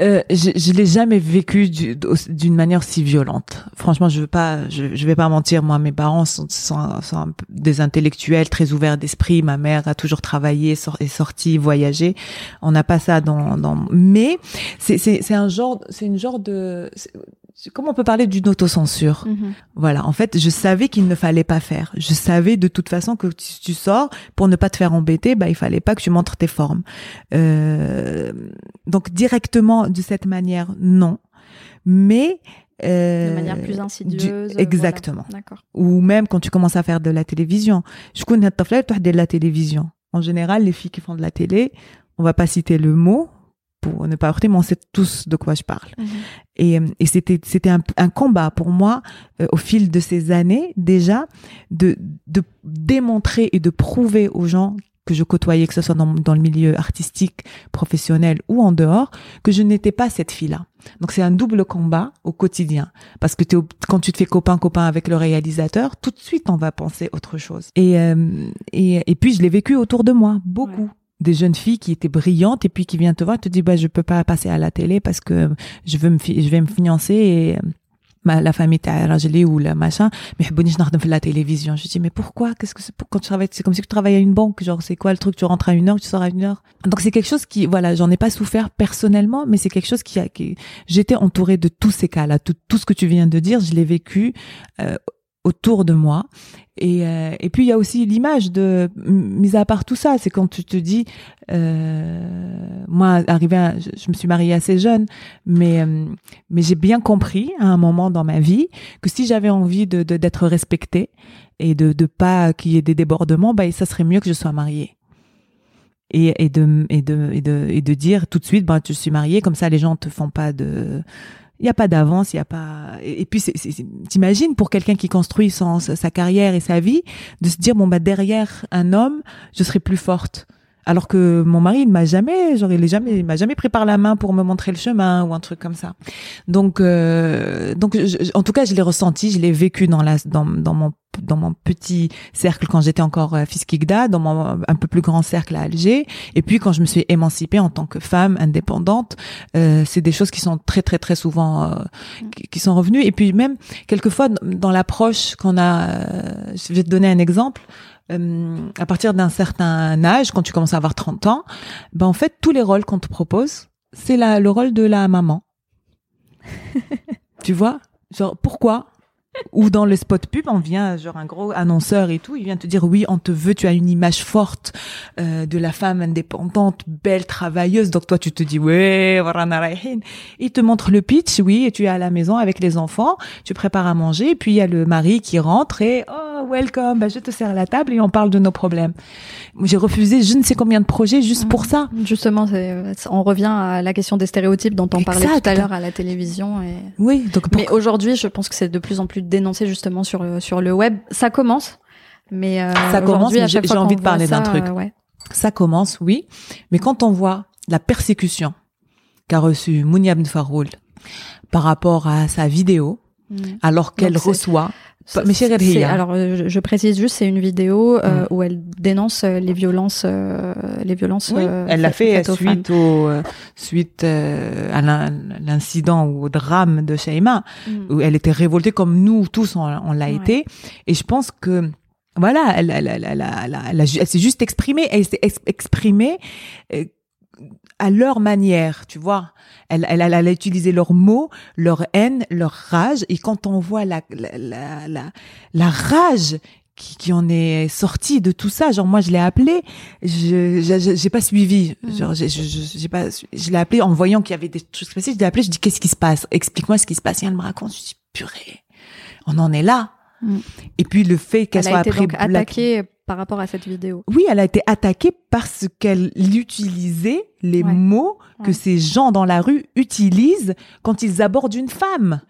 Euh, je, je l'ai jamais vécu d'une manière si violente. Franchement, je veux pas, je, je vais pas mentir. Moi, mes parents sont, sont, sont des intellectuels très ouverts d'esprit. Ma mère a toujours travaillé, sort, est sortie, voyagé. On n'a pas ça dans, dans. Mais c'est un genre, c'est une genre de comment on peut parler d'une autocensure mhm. Voilà, en fait, je savais qu'il ne fallait pas faire. Je savais de toute façon que si tu sors pour ne pas te faire embêter, bah il fallait pas que tu montres tes formes. Euh, donc directement de cette manière, non. Mais euh, de manière plus insidieuse. exactement. D'accord. Ou même quand tu commences à faire de la télévision. Je connais de la télévision. En général, les filles qui font de la télé, on va pas citer le mot, pour ne pas heurter, mais on sait tous de quoi je parle. Mhm. Et, et c'était c'était un, un, combat pour moi euh, au fil de ces années déjà de de démontrer et de prouver aux gens que je côtoyais, que ce soit dans, dans le milieu artistique, professionnel ou en dehors, que je n'étais pas cette fille-là. Donc c'est un double combat au quotidien, parce que es quand tu te fais copain copain avec le réalisateur, tout de suite on va penser autre chose. Et euh, et, et puis je l'ai vécu autour de moi beaucoup des jeunes filles qui étaient brillantes et puis qui viennent te voir, te disent bah je peux pas passer à la télé parce que euh, je veux me je vais me financer et euh, ma, la famille t'a Rajeli ou le machin, mais bonne je fais la télévision. Je dis mais pourquoi? Qu'est-ce que c'est? Quand tu travailles C'est comme si tu travaillais à une banque, genre c'est quoi le truc? Tu rentres à une heure, tu sors à une heure. Donc c'est quelque chose qui voilà, j'en ai pas souffert personnellement, mais c'est quelque chose qui a qui, j'étais entourée de tous ces cas-là, tout, tout ce que tu viens de dire, je l'ai vécu. Euh, autour de moi. Et, euh, et puis il y a aussi l'image de, mis à part tout ça, c'est quand tu te dis, euh, moi, arrivé, je, me suis mariée assez jeune, mais euh, mais j'ai bien compris à un moment dans ma vie que si j'avais envie de d'être respectée et de de pas qu'il y ait des débordements, bah ça serait mieux que je sois mariée. Et, et, de, et, de, et, de, et de dire tout de suite, bah, je suis mariée, comme ça les gens te font pas de, il n'y a pas d'avance, il y a pas. Et, puis, t'imagines pour quelqu'un qui construit sa carrière et sa vie, de se dire bon bah derrière un homme, je serai plus forte. Alors que mon mari, il m'a jamais, genre, il jamais, il m'a jamais pris par la main pour me montrer le chemin ou un truc comme ça. Donc, euh, donc, en tout cas, je l'ai ressenti, je l'ai vécu dans la, dans, dans mon dans mon petit cercle quand j'étais encore euh, Fiskigda, dans mon un peu plus grand cercle à Alger, et puis quand je me suis émancipée en tant que femme indépendante, euh, c'est des choses qui sont très très très souvent euh, qui, sont revenues. Et puis même quelquefois dans l'approche qu'on a, euh, je vais te donner un exemple. à partir d'un certain âge, quand tu commences à avoir 30 ans, ben en fait tous les rôles qu'on te propose, c'est le rôle de la maman. (laughs) tu vois, genre pourquoi? Ou dans le spot pub, on vient, genre un gros annonceur et tout, il vient te dire oui, on te veut, tu as une image forte euh, de la femme indépendante, belle, travailleuse. Donc toi, tu te dis ouais, il te montre le pitch, oui, et tu es à la maison avec les enfants, tu prépares à manger, et puis il y a le mari qui rentre et oh welcome, bah, je te sers la table et on parle de nos problèmes. J'ai refusé je ne sais combien de projets juste pour ça. Justement, on revient à la question des stéréotypes dont on parlait tout à l'heure à la télévision. Et... Oui, donc mais aujourd'hui, je pense que c'est de plus en plus dénoncé justement sur le, sur le web. Ça commence, mais euh, ça commence. J'ai envie de parler d'un truc. Euh, ça commence, oui, mais quand on voit la persécution qu'a reçue Mounia Faroul par rapport à sa vidéo, mm. alors qu'elle reçoit mais alors, euh, je, précise juste, c'est une vidéo euh, mm. où elle dénonce euh, les violences, les violences. Oui, elle l'a fait suite au suite à l'incident ou au drame de Shaima, mm. où elle était révoltée comme nous tous on, l'a été. Et je pense que voilà, elle, elle, elle, elle, elle s'est juste exprimée, elle s'est exprimée à leur manière, tu vois. Elle, elle, elle, a utilisé leurs mots, leur haine, leur rage. Et quand on voit la, la, la, la, rage qui, qui, en est sortie de tout ça, genre moi je l'ai appelé, je j'ai pas suivi, mm. genre j'ai pas, je l'ai appelé en voyant qu'il y avait des choses passées, je l'ai appelé, je dis qu'est-ce qui se passe, explique-moi ce qui se passe. Et elle me raconte, je dis purée, on en est là. Mm. Et puis le fait qu'elle soit après attaquée par rapport à cette vidéo. Oui, elle a été attaquée parce qu'elle utilisait les mots que ces gens dans la rue utilisent quand ils abordent une femme.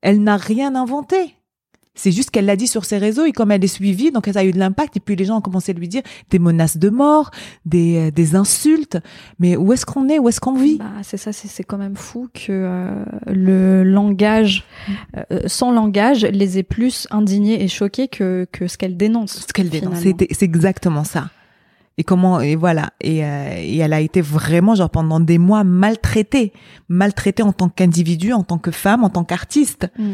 Elle n'a rien inventé. C'est juste qu'elle l'a dit sur ses réseaux et comme elle est suivie, donc ça a eu de l'impact et puis les gens ont commencé à lui dire des menaces de mort, des, euh, des insultes. Mais où est-ce qu'on est? Où est-ce qu'on vit? Bah, C'est ça, c'est quand même fou que euh, le langage, euh, son langage, les ait plus indignés et choqués que, que ce qu'elle dénonce. Ce qu'elle dénonce, c'est exactement ça. Et comment et voilà. Et, et, elle a été vraiment genre pendant des mois maltraitée. Maltraitée en tant qu'individu en tant que femme en tant qu'artiste. Mm.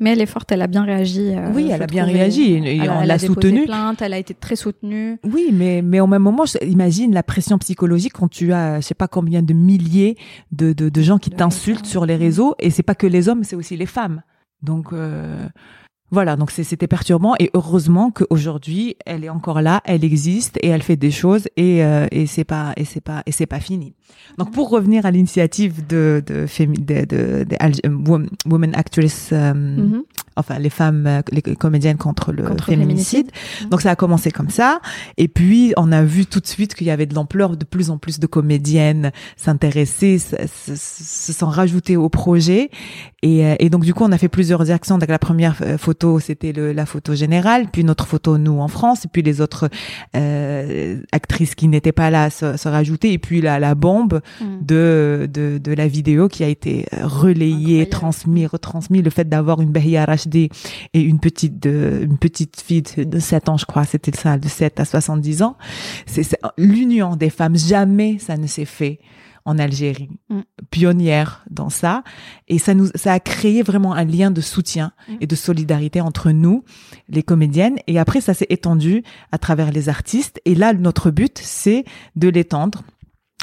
Mais elle est forte, elle a bien réagi. Euh, oui, elle a bien réagi et, on l'a soutenue. plainte, elle a été très soutenue. Oui, mais mais au même moment, imagine la pression psychologique quand tu as, je sais pas combien de milliers de de, de gens qui t'insultent sur les réseaux et c'est pas que les hommes, c'est aussi les femmes. Donc euh, voilà, donc c'était perturbant et heureusement qu'aujourd'hui elle est encore là, elle existe et elle fait des choses et euh, et c'est pas et c'est pas et c'est pas fini. Donc pour revenir à l'initiative de de, de, de, de, Women Actress euh, mm-hmm enfin les femmes, euh, les comédiennes contre le féminicide. Donc ça a commencé comme ça. Et puis on a vu tout de suite qu'il y avait de l'ampleur, de plus en plus de comédiennes s'intéresser, se, sont rajoutées au projet. Et, euh, et, donc du coup on a fait plusieurs actions. Donc la première euh, photo c'était la photo générale, puis notre photo nous en France, et puis les autres euh, actrices qui n'étaient pas là se, se rajoutaient, et puis la, la bombe mm. de, de, de la vidéo qui a été relayée, transmise, retransmise, le fait d'avoir une Bahia et une petite de, une petite fille de 7 ans, je crois, c'était ça, de 7 à 70 ans. C'est l'union des femmes. Jamais ça ne s'est fait en Algérie, mm. pionnière dans ça, et ça nous, ça a créé vraiment un lien de soutien mm. et de solidarité entre nous, les comédiennes, et après ça s'est étendu à travers les artistes, et là notre but c'est de l'étendre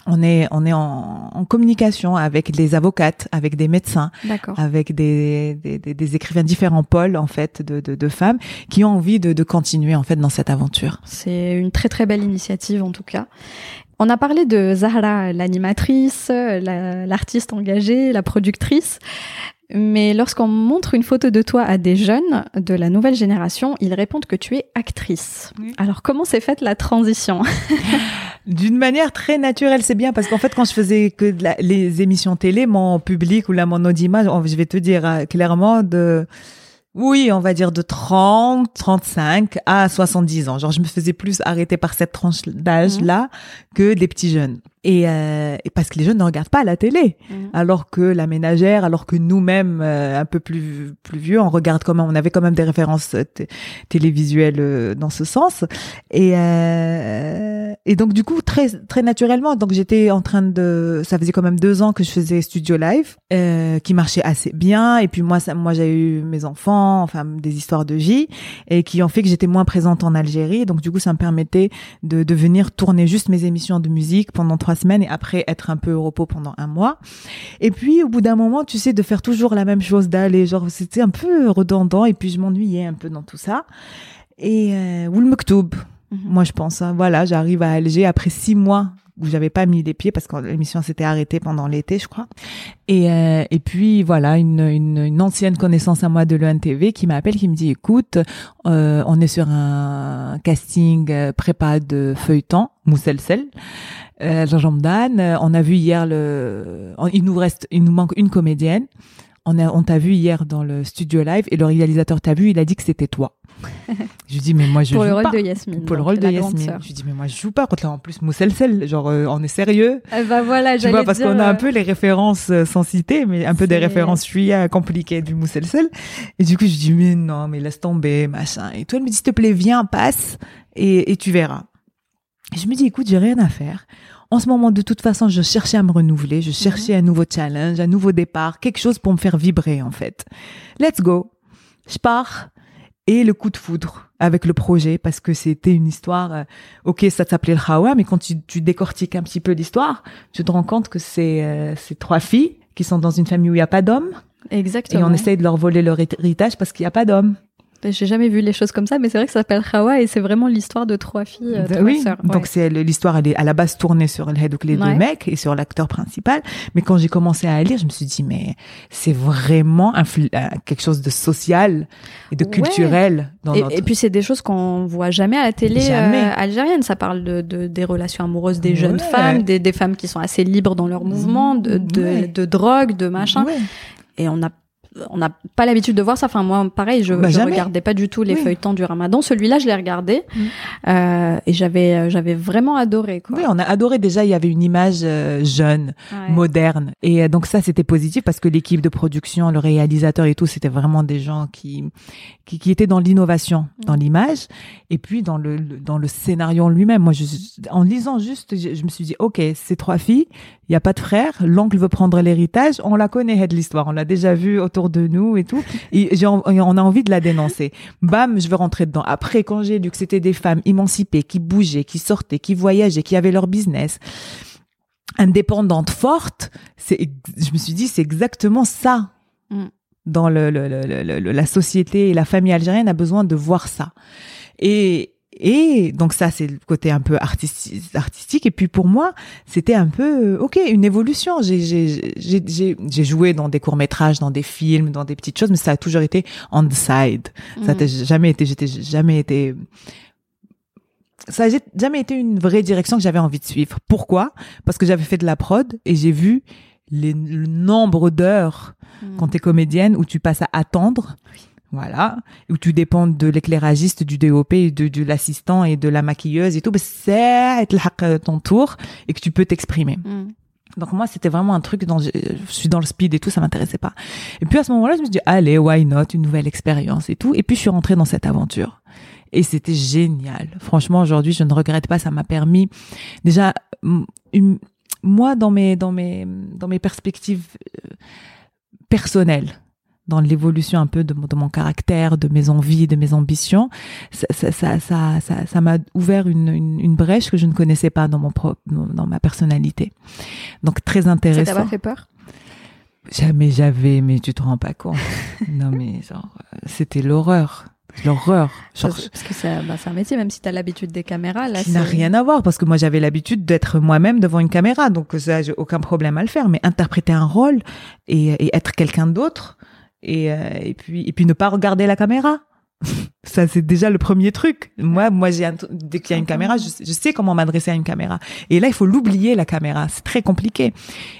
on est on est en, en, communication avec des avocates, avec des médecins, avec des, des, des, écrivains différents pôles en fait de, de, de femmes qui ont envie de, de continuer en fait dans cette aventure. C'est une très très belle initiative en tout cas. On a parlé de Zahra, l'animatrice, l'artiste engagée, la productrice. Mais lorsqu'on montre une photo de toi à des jeunes de la nouvelle génération, ils répondent que tu es actrice. Alors comment s'est faite la transition? (laughs) D'une manière très naturelle, c'est bien parce qu'en fait, quand je faisais que les émissions télé, mon public ou là mon audimat, je vais te dire euh, clairement de oui, on va dire de 30, 35 à 70 ans. Genre, je me faisais plus arrêter par cette tranche d'âge-là mmh. que des petits jeunes. Et, euh, et, parce que les jeunes ne regardent pas la télé, mhm. alors que la ménagère, alors que nous-mêmes, euh, un peu plus plus vieux, on regarde quand même, on avait quand même des références euh, télévisuelles euh, dans ce sens. Et et donc du coup très très naturellement, donc j'étais en train de, ça faisait quand même deux ans que je faisais studio live, qui marchait assez bien. Et puis moi, ça, moi j'ai eu mes enfants, enfin des histoires de vie, et qui ont fait que j'étais moins présente en Algérie. Donc du coup, ça me permettait de de venir tourner juste mes émissions de musique pendant trois semaines et après être un peu au repos pendant un mois. Et puis au bout d'un moment, tu sais, de faire toujours la même chose, d'aller, genre c'était un peu redondant et puis je m'ennuyais un peu dans tout ça. Et euh, ou le Mektoub, mhm. moi je pense, hein, voilà, j'arrive à Alger après six mois où j'avais pas mis les pieds parce que l'émission s'était arrêtée pendant l'été, je crois. Et, euh, et puis voilà, une, une, une, ancienne connaissance à moi de l'ENTV qui m'appelle, qui me dit, écoute, euh, on est sur un casting euh, prépa de feuilleton, Mousselsel. Euh, euh, on a vu hier le, il nous reste, il nous manque une comédienne. On a, on t'a vu hier dans le studio live et le réalisateur t'a vu, il a dit que c'était toi. (laughs) je lui dis mais moi je pour joue le rôle pas. de Yasmine. Pour le rôle de Yasmine. Je lui dis mais moi je joue pas quand là en plus Mousselsel, genre euh, on est sérieux. Euh, bah voilà, tu vois parce qu'on a un peu les références sans citer mais un peu des références suis compliquées du Mousselsel et du coup je dis mais non mais laisse tomber machin et toi elle me dit s'il te plaît viens passe et, et tu verras. Je me dis écoute j'ai rien à faire en ce moment, de toute façon, je cherchais à me renouveler, je cherchais un nouveau challenge, un nouveau départ, quelque chose pour me faire vibrer, en fait. Let's go. Je pars. Et le coup de foudre avec le projet, parce que c'était une histoire, euh, ok, ça s'appelait le Hawa, mais quand tu, tu décortiques un petit peu l'histoire, tu te rends compte que c'est euh, trois filles qui sont dans une famille où il n'y a pas d'hommes. Exactement. Et on essaye de leur voler leur héritage parce qu'il n'y a pas d'hommes. J'ai jamais vu les choses comme ça, mais c'est vrai que ça s'appelle Hawa et c'est vraiment l'histoire de trois filles, euh, trois oui, sœurs. Donc c'est l'histoire, elle est à la base tournée sur les deux mecs et sur l'acteur principal. Mais quand j'ai commencé à lire, je me suis dit mais c'est vraiment euh, quelque chose de social et de culturel. Dans et, et puis c'est des choses qu'on voit jamais à la télé euh, algérienne. Ça parle de, de, des relations amoureuses des jeunes femmes, des, des, femmes qui sont assez libres dans leur mouvement, de, de, de drogue, de machin. Et on a on n'a pas l'habitude de voir ça. Enfin, moi, pareil, je, bah, je regardais pas du tout les feuilletons du Ramadan. Celui-là, je l'ai regardé mm. euh, et j'avais, euh, j'avais vraiment adoré. Quoi. Oui, on a adoré. Déjà, il y avait une image euh, jeune, moderne, et donc ça, c'était positif parce que l'équipe de production, le réalisateur et tout, c'était vraiment des gens qui qui, qui étaient dans l'innovation, mm. dans l'image, et puis dans le, dans le scénario lui-même. Moi, je, en lisant juste, je, me suis dit, ok, ces trois filles, il y a pas de frère, l'oncle veut prendre l'héritage, on la connaît de l'histoire, on l'a déjà vu autour de nous et tout, et on a envie de la dénoncer. Bam, je veux rentrer dedans. Après, quand j'ai lu que c'était des femmes émancipées, qui bougeaient, qui sortaient, qui voyageaient, qui avaient leur business, indépendantes, fortes, c'est, je me suis dit, c'est exactement ça. Mm. Dans le, le, le, la société et la famille algérienne a besoin de voir ça. Et, et donc ça, c'est le côté un peu artistique. artistique. Et puis pour moi, c'était un peu, ok, une évolution. J'ai joué dans des courts-métrages, dans des films, dans des petites choses, mais ça a toujours été on the side. Ça n'a mm. jamais été, j'étais jamais été ça n'a jamais été une vraie direction que j'avais envie de suivre. Pourquoi? Parce que j'avais fait de la prod et j'ai vu les, le nombre d'heures mm. quand tu es comédienne où tu passes à attendre. Voilà, où tu dépends de l'éclairagiste, du DOP, de, de l'assistant et de la maquilleuse et tout, c'est ton tour et que tu peux t'exprimer. Mm. Donc moi, c'était vraiment un truc dont je, suis dans le speed et tout, ça m'intéressait pas. Et puis à ce moment-là, je me suis dit, allez, why not, une nouvelle expérience et tout. Et puis je suis rentrée dans cette aventure. Et c'était génial. Franchement, aujourd'hui, je ne regrette pas. Ça m'a permis déjà, une, moi, dans mes, dans mes, dans mes perspectives euh, personnelles, dans l'évolution un peu de, mon- de mon caractère, de mes envies, de mes ambitions, ça ça ça ça ça ça m'a ouvert une, une une brèche que je ne connaissais pas dans mon pro, dans ma personnalité. Donc très Ça t'a intéressant. pas fait peur? Jamais j'avais, mais tu te rends pas compte. (laughs) non mais genre euh, c'était l'horreur, l'horreur. Parce parce que c'est bah, c'est un métier, même si t'as l'habitude des caméras. Là, qui n'a rien à voir parce que moi j'avais l'habitude d'être moi-même devant une caméra donc ça j'ai aucun problème à le faire mais interpréter un rôle et, et être quelqu'un d'autre et, euh, et puis et puis ne pas regarder la caméra (laughs) ça c'est déjà le premier truc. Moi moi j'ai un- dès qu'il y a une caméra je, sais- je sais comment m'adresser à une caméra. Et là il faut l'oublier la caméra. C'est très compliqué.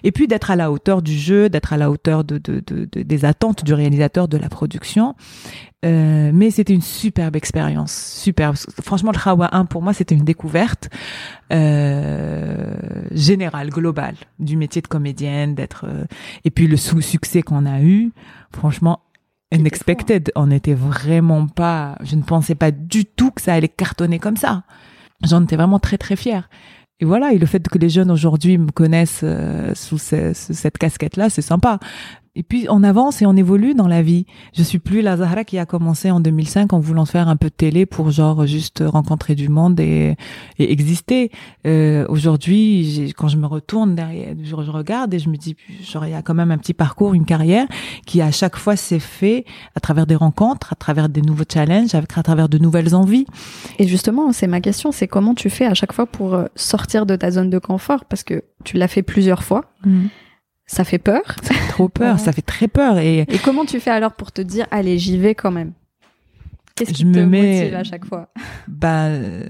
Et puis d'être à la hauteur du jeu d'être à la hauteur de, de, de, de- des attentes du réalisateur de la production. Euh, mais c'était une superbe expérience, superbe. Franchement, le Khawa 1 pour moi c'était une découverte euh, générale, globale du métier de comédienne, d'être euh, et puis le sous succès qu'on a eu, franchement unexpected. On n'était vraiment pas, je ne pensais pas du tout que ça allait cartonner comme ça. J'en étais vraiment très très fière. Et voilà, et le fait que les jeunes aujourd'hui me connaissent euh, sous ce- ce- cette casquette-là, c'est sympa. Et puis on avance et on évolue dans la vie. Je suis plus la Zahra qui a commencé en 2005 en voulant faire un peu de télé pour genre juste rencontrer du monde et, et exister. Euh, Aujourd'hui, quand je me retourne derrière, je, je regarde et je me dis, genre il y a quand même un petit parcours, une carrière qui à chaque fois s'est fait à travers des rencontres, à travers des nouveaux challenges, à travers de nouvelles envies. Et justement, c'est ma question, c'est comment tu fais à chaque fois pour euh, sortir de ta zone de confort? Parce que tu l'as fait plusieurs fois, ça fait peur. Ça fait trop peur, ça fait très peur et Et comment tu fais alors pour te dire, allez, j'y vais quand même? Qu'est-ce qui Je te me mets- motive à chaque fois? Bah euh,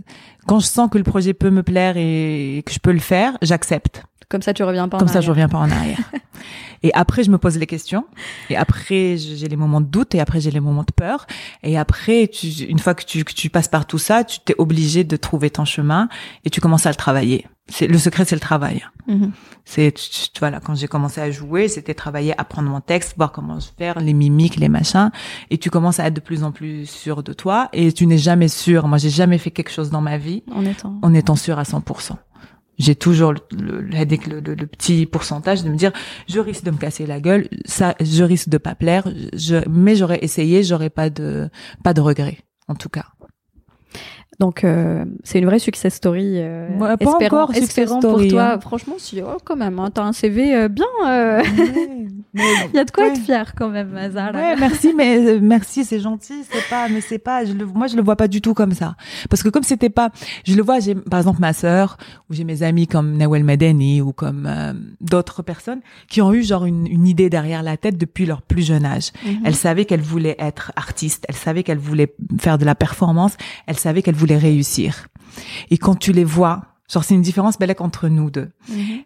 quand je sens que le projet peut me plaire et que je peux le faire, j'accepte. Comme ça, tu reviens pas en Comme ça, je reviens pas en arrière. (laughs) et après, je me pose les questions. Et après, j'ai les moments de doute. Et après, j'ai les moments de peur. Et après, tu, une fois que tu, que tu passes par tout ça, tu t'es obligé de trouver ton chemin et tu commences à le travailler. C'est le secret, c'est le travail. Mhm. C'est tu- tu- voilà, quand j'ai commencé à jouer, c'était travailler, apprendre mon texte, voir comment je faire, les mimiques, les machins, et tu commences à être de plus en plus sûr de toi. Et tu n'es jamais sûr. Moi, j'ai jamais fait quelque chose dans ma vie En étant. en étant sûr à 100%. J'ai toujours le, le, le, petit pourcentage de me dire, je risque de me casser la gueule, ça, je risque de pas plaire, je, mais j'aurais essayé, j'aurais pas de, pas de regrets, en tout cas. Donc, euh, c'est une vraie success story. euh, Ouais, pas espérant, encore success espérant story, pour toi. hein. Franchement, si, oh, quand même, hein, t'as un CV euh, bien. euh, (laughs) Il y a de quoi Ouais. être fier quand même, Mazar. Ouais, merci, mais merci, c'est gentil, c'est pas, mais c'est pas, je le, moi je le vois pas du tout comme ça, parce que comme c'était pas, je le vois, j'ai par exemple ma sœur ou j'ai mes amis comme Nawel Madani ou comme d'autres personnes qui ont eu genre une, une idée derrière la tête depuis leur plus jeune âge. Elle savait qu'elle voulait être artiste, elle savait qu'elle voulait faire de la performance, elle savait qu'elle voulait réussir. Et quand tu les vois, genre c'est une différence belle entre nous deux.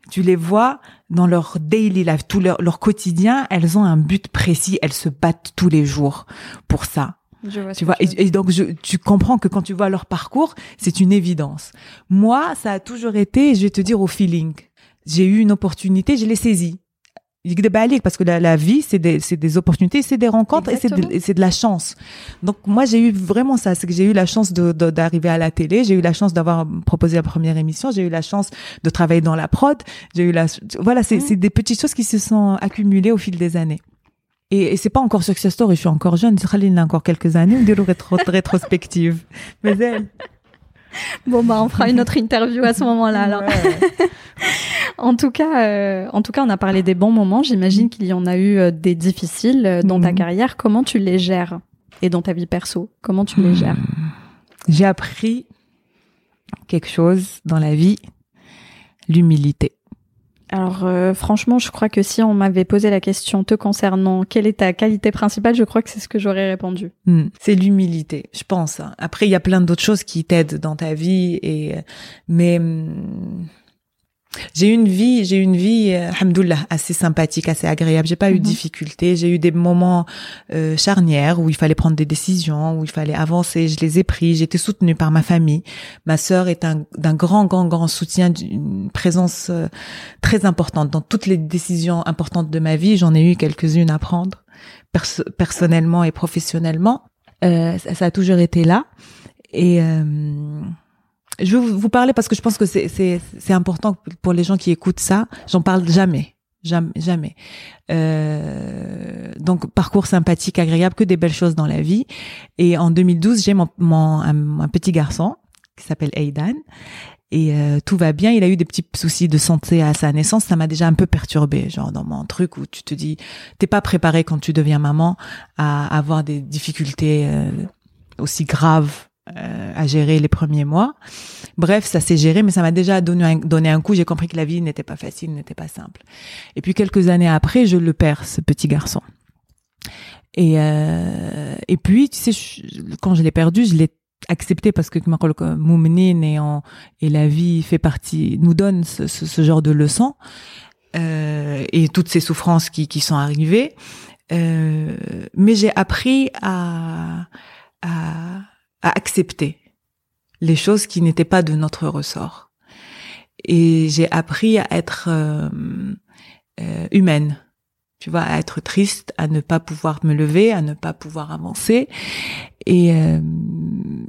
Tu les vois dans leur daily life, tout leur, leur quotidien, elles ont un but précis, elles se battent tous les jours pour ça. Je vois ce Tu vois, et, et donc je, tu comprends que quand tu vois leur parcours, c'est une évidence. Moi, ça a toujours été, je vais te dire, au feeling. J'ai eu une opportunité, je l'ai saisie parce que la, vie, c'est des, c'est des, opportunités, c'est des rencontres et c'est de, de, la chance. Donc moi, j'ai eu vraiment ça, c'est que j'ai eu la chance d'arriver de, de, à la télé, j'ai eu la chance d'avoir proposé la première émission, j'ai eu la chance de travailler dans la prod, j'ai eu la... Voilà, c'est mmh. des petites choses qui se sont accumulées au fil des années. Et, et c'est pas encore success story, je suis encore jeune, Khalil a encore quelques années, on dirait rétro, (laughs) rétrospective. Mais elle... Bon, bah, on fera une autre interview à ce moment-là, alors. (laughs) En tout cas, euh, en tout cas, on a parlé des bons moments. J'imagine qu'il y en a eu euh, des difficiles euh, dans ta Mhm. carrière. Comment tu les gères? Et dans ta vie perso, comment tu les gères? J'ai appris quelque chose dans la vie, l'humilité. Alors, euh, franchement, je crois que si on m'avait posé la question te concernant, quelle est ta qualité principale, je crois que c'est ce que j'aurais répondu. Hmm. C'est l'humilité, je pense. Après, il y a plein d'autres choses qui t'aident dans ta vie, et mais hmm, j'ai eu une vie, j'ai eu une vie, euh, alhamdoulilah, assez sympathique, assez agréable. J'ai pas eu Mhm. de difficultés. J'ai eu des moments euh, charnières où il fallait prendre des décisions, où il fallait avancer. Je les ai pris. Été soutenue par ma famille. Ma sœur est un d'un grand, grand, grand soutien, d'une présence euh, très importante dans toutes les décisions importantes de ma vie. J'en ai eu quelques-unes à prendre perso- personnellement et professionnellement. Euh, ça, ça a toujours été là. Et euh, je veux vous parler parce que je pense que c'est important pour les gens qui écoutent ça. J'en parle jamais. Jamais. jamais. Euh, donc parcours sympathique, agréable, que des belles choses dans la vie. Et en 2012, j'ai mon, mon un, petit garçon qui s'appelle Aidan. Et euh, tout va bien. Il a eu des petits soucis de santé à sa naissance. Ça m'a déjà un peu perturbé, genre dans mon truc où tu te dis, t'es pas préparé quand tu deviens maman à avoir des difficultés euh, aussi graves euh, à gérer les premiers mois. Bref, ça s'est géré, mais ça m'a déjà donné un, donné un coup. J'ai compris que la vie n'était pas facile, n'était pas simple. Et puis quelques années après, je le perds, ce petit garçon. Et euh, et puis, tu sais, quand je l'ai perdu, je l'ai accepté parce que Moumenine et, en, et la vie fait partie, nous donne ce, ce, ce genre de leçons euh, et toutes ces souffrances qui, qui sont arrivées. Euh, mais j'ai appris à, à à accepter les choses qui n'étaient pas de notre ressort. Et j'ai appris à être euh, euh, humaine, tu vois, à être triste, à ne pas pouvoir me lever, à ne pas pouvoir avancer. Et, euh,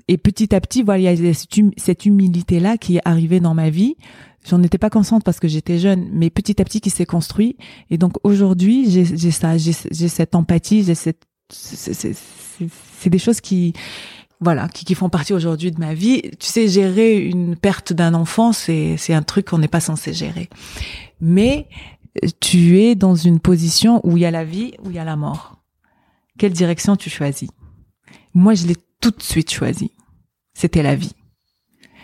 et petit à petit, voilà, il y a cette, humilité-là qui est arrivée dans ma vie. J'en étais pas consciente parce que j'étais jeune, mais petit à petit qui s'est construit. Et donc aujourd'hui, j'ai ça, j'ai cette empathie, j'ai cette, c'est des choses qui voilà, qui, qui font partie aujourd'hui de ma vie. Tu sais, gérer une perte d'un enfant, c'est c'est un truc qu'on n'est pas censé gérer. Mais euh, tu es dans une position où il y a la vie, où il y a la mort. Quelle direction tu choisis? Moi, je l'ai tout de suite choisi. C'était la vie.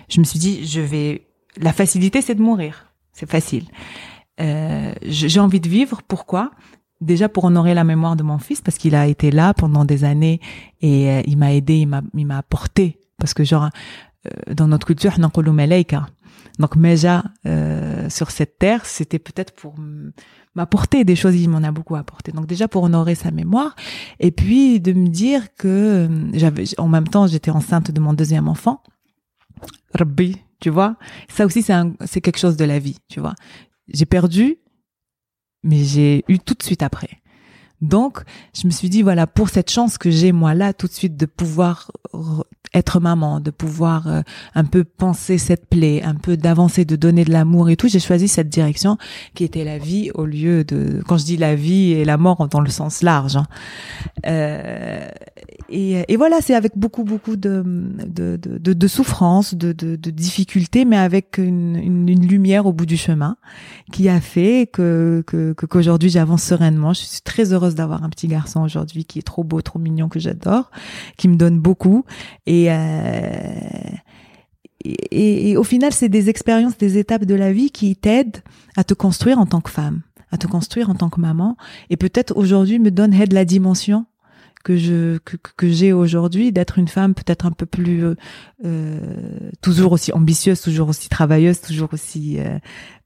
Je me suis dit, je vais. La facilité, c'est de mourir. C'est facile. Euh, j'ai envie de vivre. Pourquoi? Déjà pour honorer la mémoire de mon fils parce qu'il a été là pendant des années et euh, il m'a aidé, il m'a il m'a apporté parce que genre euh, dans notre culture donc Meja euh, sur cette terre, c'était peut-être pour m'apporter des choses, il m'en a beaucoup apporté. Donc déjà pour honorer sa mémoire et puis de me dire que euh, j'avais en même temps, j'étais enceinte de mon deuxième enfant. Rabbi, tu vois Ça aussi c'est c'est quelque chose de la vie, tu vois. J'ai perdu mais j'ai eu tout de suite après. Donc, je me suis dit, voilà, pour cette chance que j'ai, moi, là, tout de suite, de pouvoir être maman, de pouvoir euh, un peu penser cette plaie, un peu d'avancer, de donner de l'amour et tout, j'ai choisi cette direction qui était la vie au lieu de, quand je dis la vie et la mort dans le sens large. Hein. Euh, et, et, voilà, c'est avec beaucoup, beaucoup de, de, de, de souffrance, de, de, de difficultés, mais avec une, une, lumière au bout du chemin qui a fait que qu'aujourd'hui j'avance sereinement. Je suis très heureuse d'avoir un petit garçon aujourd'hui qui est trop beau, trop mignon, que j'adore, qui me donne beaucoup. Et, euh, et, et, au final, c'est des expériences, des étapes de la vie qui t'aident à te construire en tant que femme, à te construire en tant que maman. Et peut-être aujourd'hui me donne aide la dimension que je que, que j'ai aujourd'hui d'être une femme peut-être un peu plus euh, euh, toujours aussi ambitieuse toujours aussi travailleuse toujours aussi euh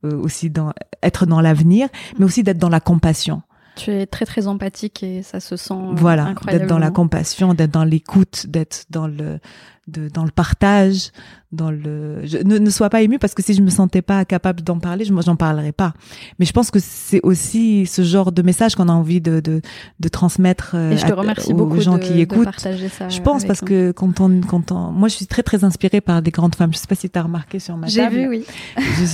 aussi dans être dans l'avenir mais aussi d'être dans la compassion tu es très très empathique et ça se sent voilà d'être dans la compassion d'être dans l'écoute d'être dans le de, dans le partage, dans le. Je, ne, ne sois pas ému parce que si je me sentais pas capable d'en parler, je j'en parlerais pas. Mais je pense que c'est aussi ce genre de message qu'on a envie de de, de transmettre Et je te remercie aux beaucoup gens de, qui écoutent. partager ça je pense parce que quand on quand on, moi je suis très très inspirée par des grandes femmes. Je sais pas si tu as remarqué sur ma table. J'ai vu, oui.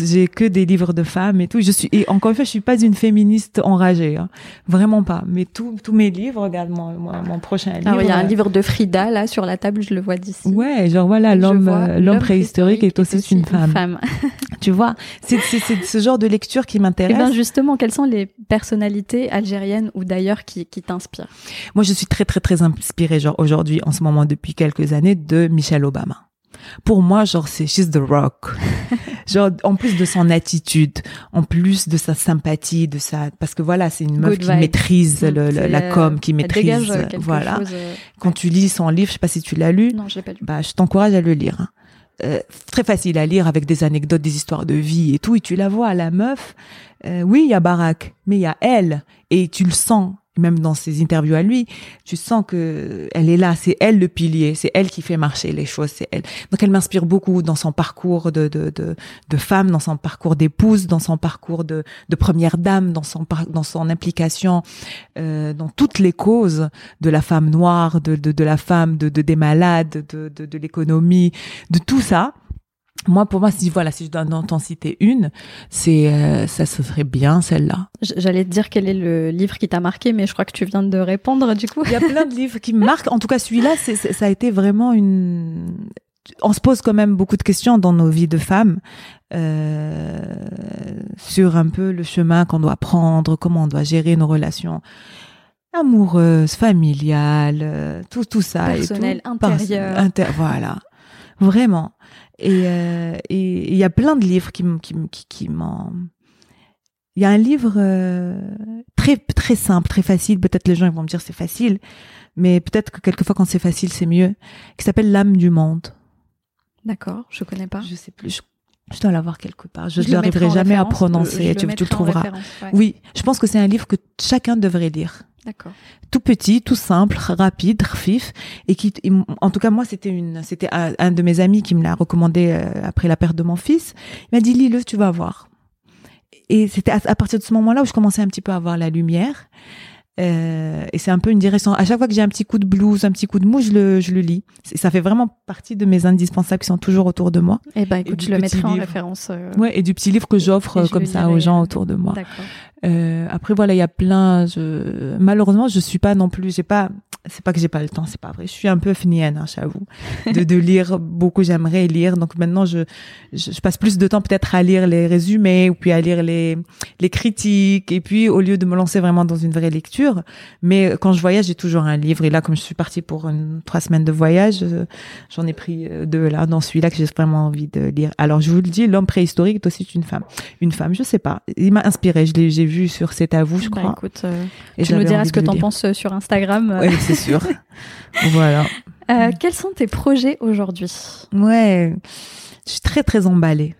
J'ai que des livres de femmes et tout. Je suis et encore une fois, je suis pas une féministe enragée, hein. vraiment pas. Mais tous tous mes livres, regarde mon, mon, prochain livre. il y a un livre de Frida là sur la table, je le vois d'ici. Ouais, genre voilà, l'homme euh, l'homme préhistorique est aussi, une femme. (laughs) tu vois, c'est ce genre de lecture qui m'intéresse. Et eh bien justement, quelles sont les personnalités algériennes ou d'ailleurs qui, qui t'inspirent? Moi, je suis très très très inspirée, genre aujourd'hui, en ce moment, depuis quelques années, de Michelle Obama. Pour moi, genre, c'est she's the rock. (laughs) genre, en plus de son attitude, en plus de sa sympathie, de sa, parce que voilà, c'est une meuf qui maîtrise le, la com, qui maîtrise, euh, voilà. Euh, Quand tu lis son livre, je sais pas si tu l'as lu. Non, je l'ai pas lu. Bah, je t'encourage à le lire. Hein. Euh, très facile à lire avec des anecdotes, des histoires de vie et tout. Et tu la vois, la meuf. Euh, oui, il y a Barack, mais il y a elle. Et tu le sens même dans ses interviews à lui, tu sens que elle est là, c'est elle le pilier, c'est elle qui fait marcher les choses, c'est elle. Donc elle m'inspire beaucoup dans son parcours de, de, de, de femme, dans son parcours d'épouse, dans son parcours de, de première dame, dans son dans son implication euh, dans toutes les causes de la femme noire, de, de, de la femme, de, de des malades, de, de, de l'économie, de tout ça. Moi, pour moi, si voilà, si je dois en citer une, c'est euh, ça, ce serait bien celle-là. J'allais te dire quel est le livre qui t'a marqué, mais je crois que tu viens de répondre du coup. Il y a plein de livres qui me marquent. En tout cas, celui-là, ça a été vraiment une. On se pose quand même beaucoup de questions dans nos vies de femmes euh, sur un peu le chemin qu'on doit prendre, comment on doit gérer nos relations amoureuses, familiales, euh, tout tout ça, personnel, intérieur, inter voilà, vraiment. Euh, et il y a plein de livres qui, qui, qui, qui m'en... Il y a un livre euh, très très simple, très facile. Peut-être les gens ils vont me dire c'est facile, mais peut-être que quelquefois quand c'est facile c'est mieux. Qui s'appelle L'âme du monde. D'accord, je connais pas. Je sais plus. Je, dois l'avoir quelque part. Je ne l'arriverai jamais à prononcer. tu, tu, le trouveras. Oui, je pense que c'est un livre que chacun devrait lire. D'accord. Tout petit, tout simple, rapide, fif, et qui, en tout cas moi, c'était une, c'était un, de mes amis qui me l'a recommandé euh, après la perte de mon fils. Il m'a dit lis-le, tu vas voir. Et c'était à, partir de ce moment-là où je commençais un petit peu à voir la lumière. Euh, et c'est un peu une direction. À chaque fois que j'ai un petit coup de blues, un petit coup de mou, je le, je le lis. Ça fait vraiment partie de mes indispensables qui sont toujours autour de moi. Eh ben, écoute, je le mettrai en référence. Euh, ouais, et du petit livre que j'offre comme ça aux gens autour de moi. Euh, après voilà, il y a plein. Je... Malheureusement, je suis pas non plus. J'ai pas. C'est pas que j'ai pas le temps, c'est pas vrai. Je suis un peu finienne, hein, j'avoue, de, de lire beaucoup. J'aimerais lire. Donc maintenant, je, je, passe plus de temps peut-être à lire les résumés ou puis à lire les les critiques. Et puis au lieu de me lancer vraiment dans une vraie lecture, mais quand je voyage, j'ai toujours un livre. Et là, comme je suis partie pour une, trois semaines de voyage, euh, j'en ai pris euh, deux là dans celui-là que j'ai vraiment envie de lire. Alors je vous le dis, l'homme préhistorique est aussi une femme. Une femme, je sais pas. Il m'a inspiré. Je l'ai, j'ai sur C'est à vous, je bah, crois. écoute, euh, et tu me diras ce que t'en penses euh, sur Instagram. Oui, c'est sûr. (laughs) voilà. Euh, quels sont tes projets aujourd'hui? Ouais, je suis très très emballée.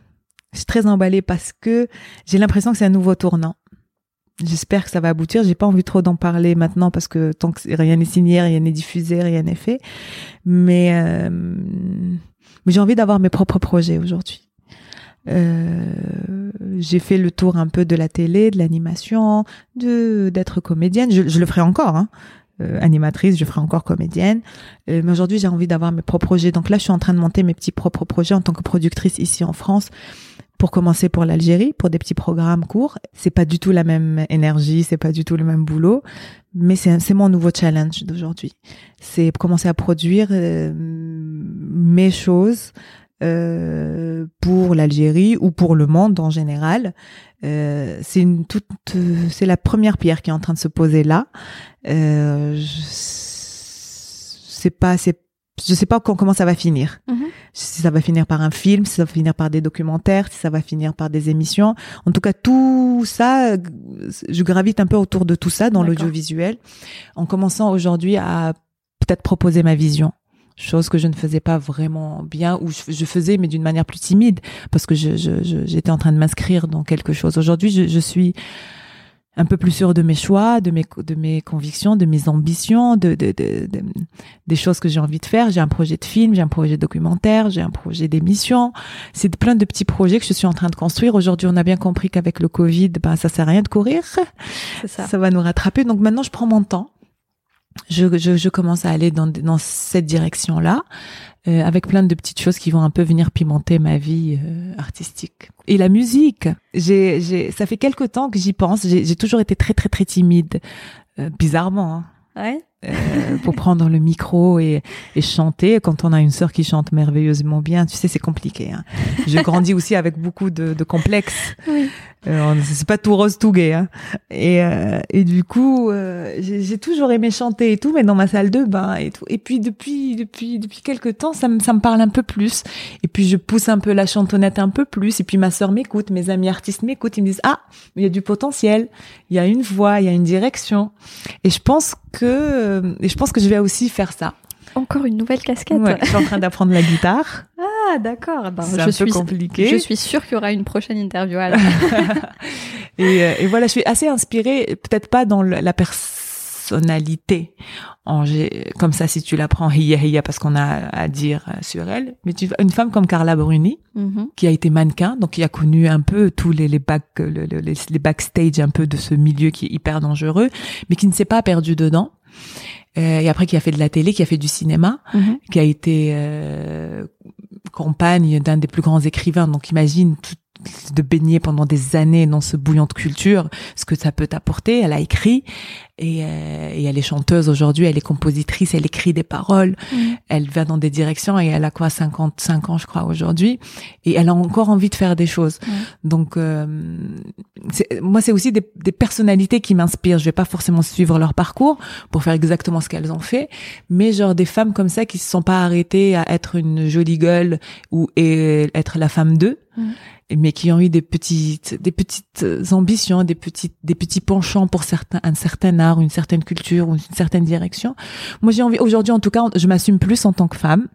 Je suis très emballée parce que j'ai l'impression que c'est un nouveau tournant. J'espère que ça va aboutir. J'ai pas envie trop d'en parler maintenant parce que tant que rien n'est signé, rien n'est diffusé, rien n'est fait. Mais, euh, mais j'ai envie d'avoir mes propres projets aujourd'hui. Euh, j'ai fait le tour un peu de la télé, de l'animation, de d'être comédienne. Je, je, le ferai encore, hein. Euh, animatrice, je ferai encore comédienne. Euh, mais aujourd'hui, j'ai envie d'avoir mes propres projets. Donc là, je suis en train de monter mes petits propres projets en tant que productrice ici en France. Pour commencer pour l'Algérie, pour des petits programmes courts, c'est pas du tout la même énergie, c'est pas du tout le même boulot, mais c'est mon nouveau challenge d'aujourd'hui. C'est commencer à produire euh, mes choses euh, pour l'Algérie ou pour le monde en général. Euh, c'est une toute, c'est la première pierre qui est en train de se poser là. Euh, c'est pas, c'est, je sais pas comment ça va finir. Mm-hmm. Si ça va finir par un film, si ça va finir par des documentaires, si ça va finir par des émissions. En tout cas, tout ça, je gravite un peu autour de tout ça dans l'audiovisuel, en commençant aujourd'hui à peut-être proposer ma vision chose que je ne faisais pas vraiment bien ou je, faisais mais d'une manière plus timide parce que j'étais je, je, en train de m'inscrire dans quelque chose. Aujourd'hui, je, je, suis un peu plus sûre de mes choix, de mes de mes convictions, de mes ambitions, de, de, de, de des choses que j'ai envie de faire. J'ai un projet de film, j'ai un projet documentaire, j'ai un projet d'émission. C'est plein de petits projets que je suis en train de construire. Aujourd'hui, on a bien compris qu'avec le Covid, ben ça sert à rien de courir. Ça. ça va nous rattraper. Donc maintenant, je prends mon temps je, je, je, commence à aller dans, dans cette direction-là, euh, avec plein de petites choses qui vont un peu venir pimenter ma vie euh, artistique. Et la musique, j'ai, j'ai, ça fait quelque temps que j'y pense. J'ai, toujours été très très très timide, euh, bizarrement. Hein. Ouais. Euh, pour (laughs) prendre le micro et, et, chanter. Quand on a une sœur qui chante merveilleusement bien, tu sais, c'est compliqué. Hein. Je grandis aussi avec beaucoup de, de complexes. Oui. Euh, c'est pas tout rose, tout gay. Hein. Et, euh, et du coup, euh, j'ai toujours aimé chanter et tout, mais dans ma salle de bain et tout. Et puis depuis depuis depuis quelques temps, ça me ça me parle un peu plus. Et puis je pousse un peu la chantonnette un peu plus. Et puis ma sœur m'écoute, mes amis artistes m'écoutent, ils me disent ah, il y a du potentiel, il y a une voix, il y a une direction. Et je pense que et je pense que je vais aussi faire ça. Encore une nouvelle casquette. Ouais, je suis en train d'apprendre la guitare. (laughs) Ah, d'accord. Ben, c'est un peu compliqué. Je suis sûre qu'il y aura une prochaine interview alors. (laughs) et, euh, et, voilà, je suis assez inspirée, peut-être pas dans la personnalité, en, comme ça si tu la prends hiya hiya parce qu'on a à dire euh, sur elle, mais tu, une femme comme Carla Bruni, mm-hmm. qui a été mannequin, donc qui a connu un peu tous les les, back, les, les backstage un peu de ce milieu qui est hyper dangereux, mais qui ne s'est pas perdu dedans euh, et après qui a fait de la télé, qui a fait du cinéma, mhm. qui a été euh, compagne d'un des plus grands écrivains. Donc imagine tout, de baigner pendant des années dans ce bouillon de culture, ce que ça peut t'apporter. Elle a écrit et, euh, et elle est chanteuse aujourd'hui, elle est compositrice, elle écrit des paroles, mm. elle va dans des directions et elle a quoi 55 ans je crois aujourd'hui et elle a encore envie de faire des choses. Donc euh, moi c'est aussi des, des, personnalités qui m'inspirent. Je vais pas forcément suivre leur parcours pour faire exactement ce qu'elles ont fait, mais genre des femmes comme ça qui se sont pas arrêtées à être une jolie gueule ou et être la femme d'eux. Mm mais qui ont eu des petites, des petites ambitions, des petites, des petits penchants pour certains, un certain art, une certaine culture ou une certaine direction. Moi, j'ai envie, aujourd'hui, en tout cas, je m'assume plus en tant que femme.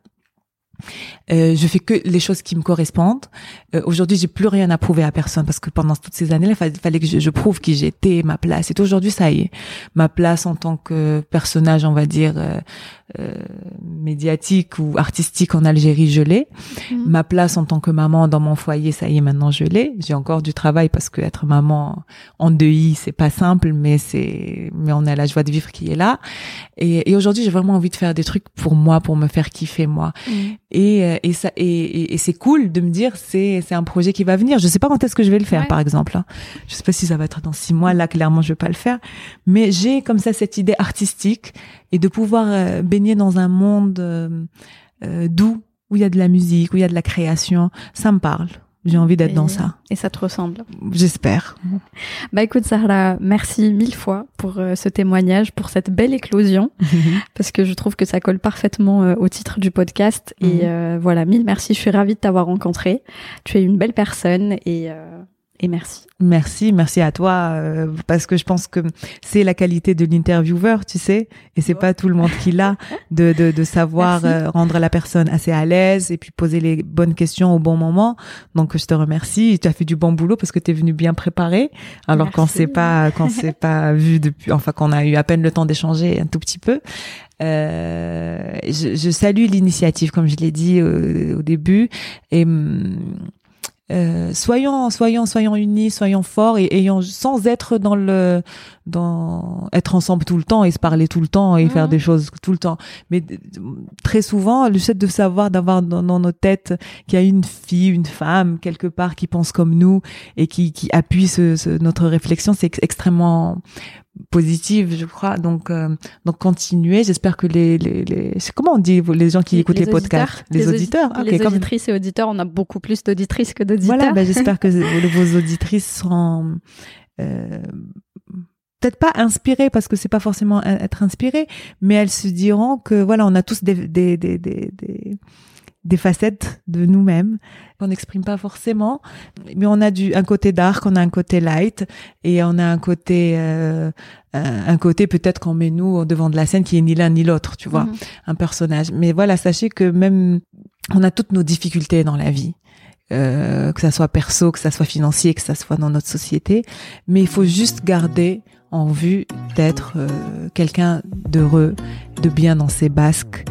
Euh, je fais que les choses qui me correspondent. Euh, Aujourd'hui, j'ai plus rien à prouver à personne parce que pendant toutes ces années-là, il fallait que je, je prouve qui j'étais, ma place. Et aujourd'hui, ça y est, ma place en tant que personnage, on va dire euh, médiatique ou artistique en Algérie, je l'ai. Mhm. Ma place en tant que maman dans mon foyer, ça y est, maintenant je l'ai. J'ai encore du travail parce que être maman en deuil, c'est pas simple, mais c'est, mais on a la joie de vivre qui est là. Et, et aujourd'hui, j'ai vraiment envie de faire des trucs pour moi, pour me faire kiffer moi. Mhm. Et, euh, et ça et, et, c'est cool de me dire c'est c'est un projet qui va venir. Je sais pas quand est-ce que je vais le faire par exemple. Hein. Je sais pas si ça va être dans six mois. Là clairement je vais pas le faire. Mais j'ai comme ça cette idée artistique et de pouvoir euh, baigner dans un monde euh, doux où il y a de la musique, où il y a de la création. Ça me parle. J'ai envie d'être dans ça. Et ça te ressemble. J'espère. Bah écoute Sarah, merci mille fois pour euh, ce témoignage, pour cette belle éclosion, (laughs) parce que je trouve que ça colle parfaitement euh, au titre du podcast. Et mhm. euh, voilà, mille merci. Je suis ravie de t'avoir rencontré. Tu es une belle personne et et merci. Merci, merci à toi euh, parce que je pense que c'est la qualité de l'intervieweur, tu sais, et c'est pas tout le monde qui l'a de, de, de savoir euh, rendre la personne assez à l'aise et puis poser les bonnes questions au bon moment. Donc je te remercie, tu as fait du bon boulot parce que tu es venu bien préparé alors qu'on s'est pas qu'on s'est (laughs) pas vu depuis enfin qu'on a eu à peine le temps d'échanger un tout petit peu. Euh, je, je, salue l'initiative, comme je l'ai dit au, au début, et hum, euh, soyons, soyons, soyons unis, soyons forts et ayons sans être dans le, dans être ensemble tout le temps et se parler tout le temps et faire mhm. des choses tout le temps. Mais très souvent, le fait de savoir d'avoir dans, nos têtes qu'il y a une fille, une femme quelque part qui pense comme nous et qui, qui appuie ce, notre réflexion, c'est extrêmement positive, je crois. Donc, euh, donc continuez. J'espère que les, les, les comment on dit les gens qui écoutent les, podcasts, les, auditeurs, les auditrices et auditeurs. On a beaucoup plus d'auditrices que d'auditeurs. Voilà, ben, (laughs) j'espère que vos auditrices seront euh, peut-être pas inspirées parce que c'est pas forcément être inspirées, mais elles se diront que voilà, on a tous des, des, des, des, des des facettes de nous-mêmes qu'on n'exprime pas forcément, mais on a du un côté dark, on a un côté light et on a un côté euh, un, côté peut-être qu'on met nous au devant de la scène qui est ni l'un ni l'autre, tu vois, mhm. un personnage. Mais voilà, sachez que même on a toutes nos difficultés dans la vie. Euh, que ça soit perso, que ça soit financier, que ça soit dans notre société, mais il faut juste garder en vue d'être euh, quelqu'un d'heureux, de bien dans ses basques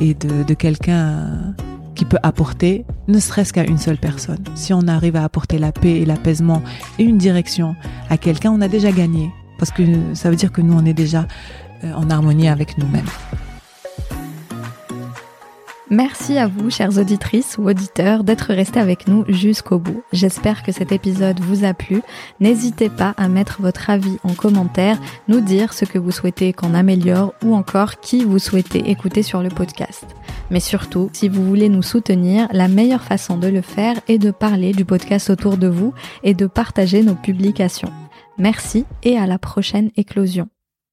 et de, de quelqu'un qui peut apporter, ne serait-ce qu'à une seule personne. Si on arrive à apporter la paix et l'apaisement et une direction à quelqu'un, on a déjà gagné. Parce que ça veut dire que nous, on est déjà euh, en harmonie avec nous-mêmes. Merci à vous, chères auditrices ou auditeurs, d'être restés avec nous jusqu'au bout. J'espère que cet épisode vous a plu. N'hésitez pas à mettre votre avis en commentaire, nous dire ce que vous souhaitez qu'on améliore ou encore qui vous souhaitez écouter sur le podcast. Mais surtout, si vous voulez nous soutenir, la meilleure façon de le faire est de parler du podcast autour de vous et de partager nos publications. Merci et à la prochaine éclosion.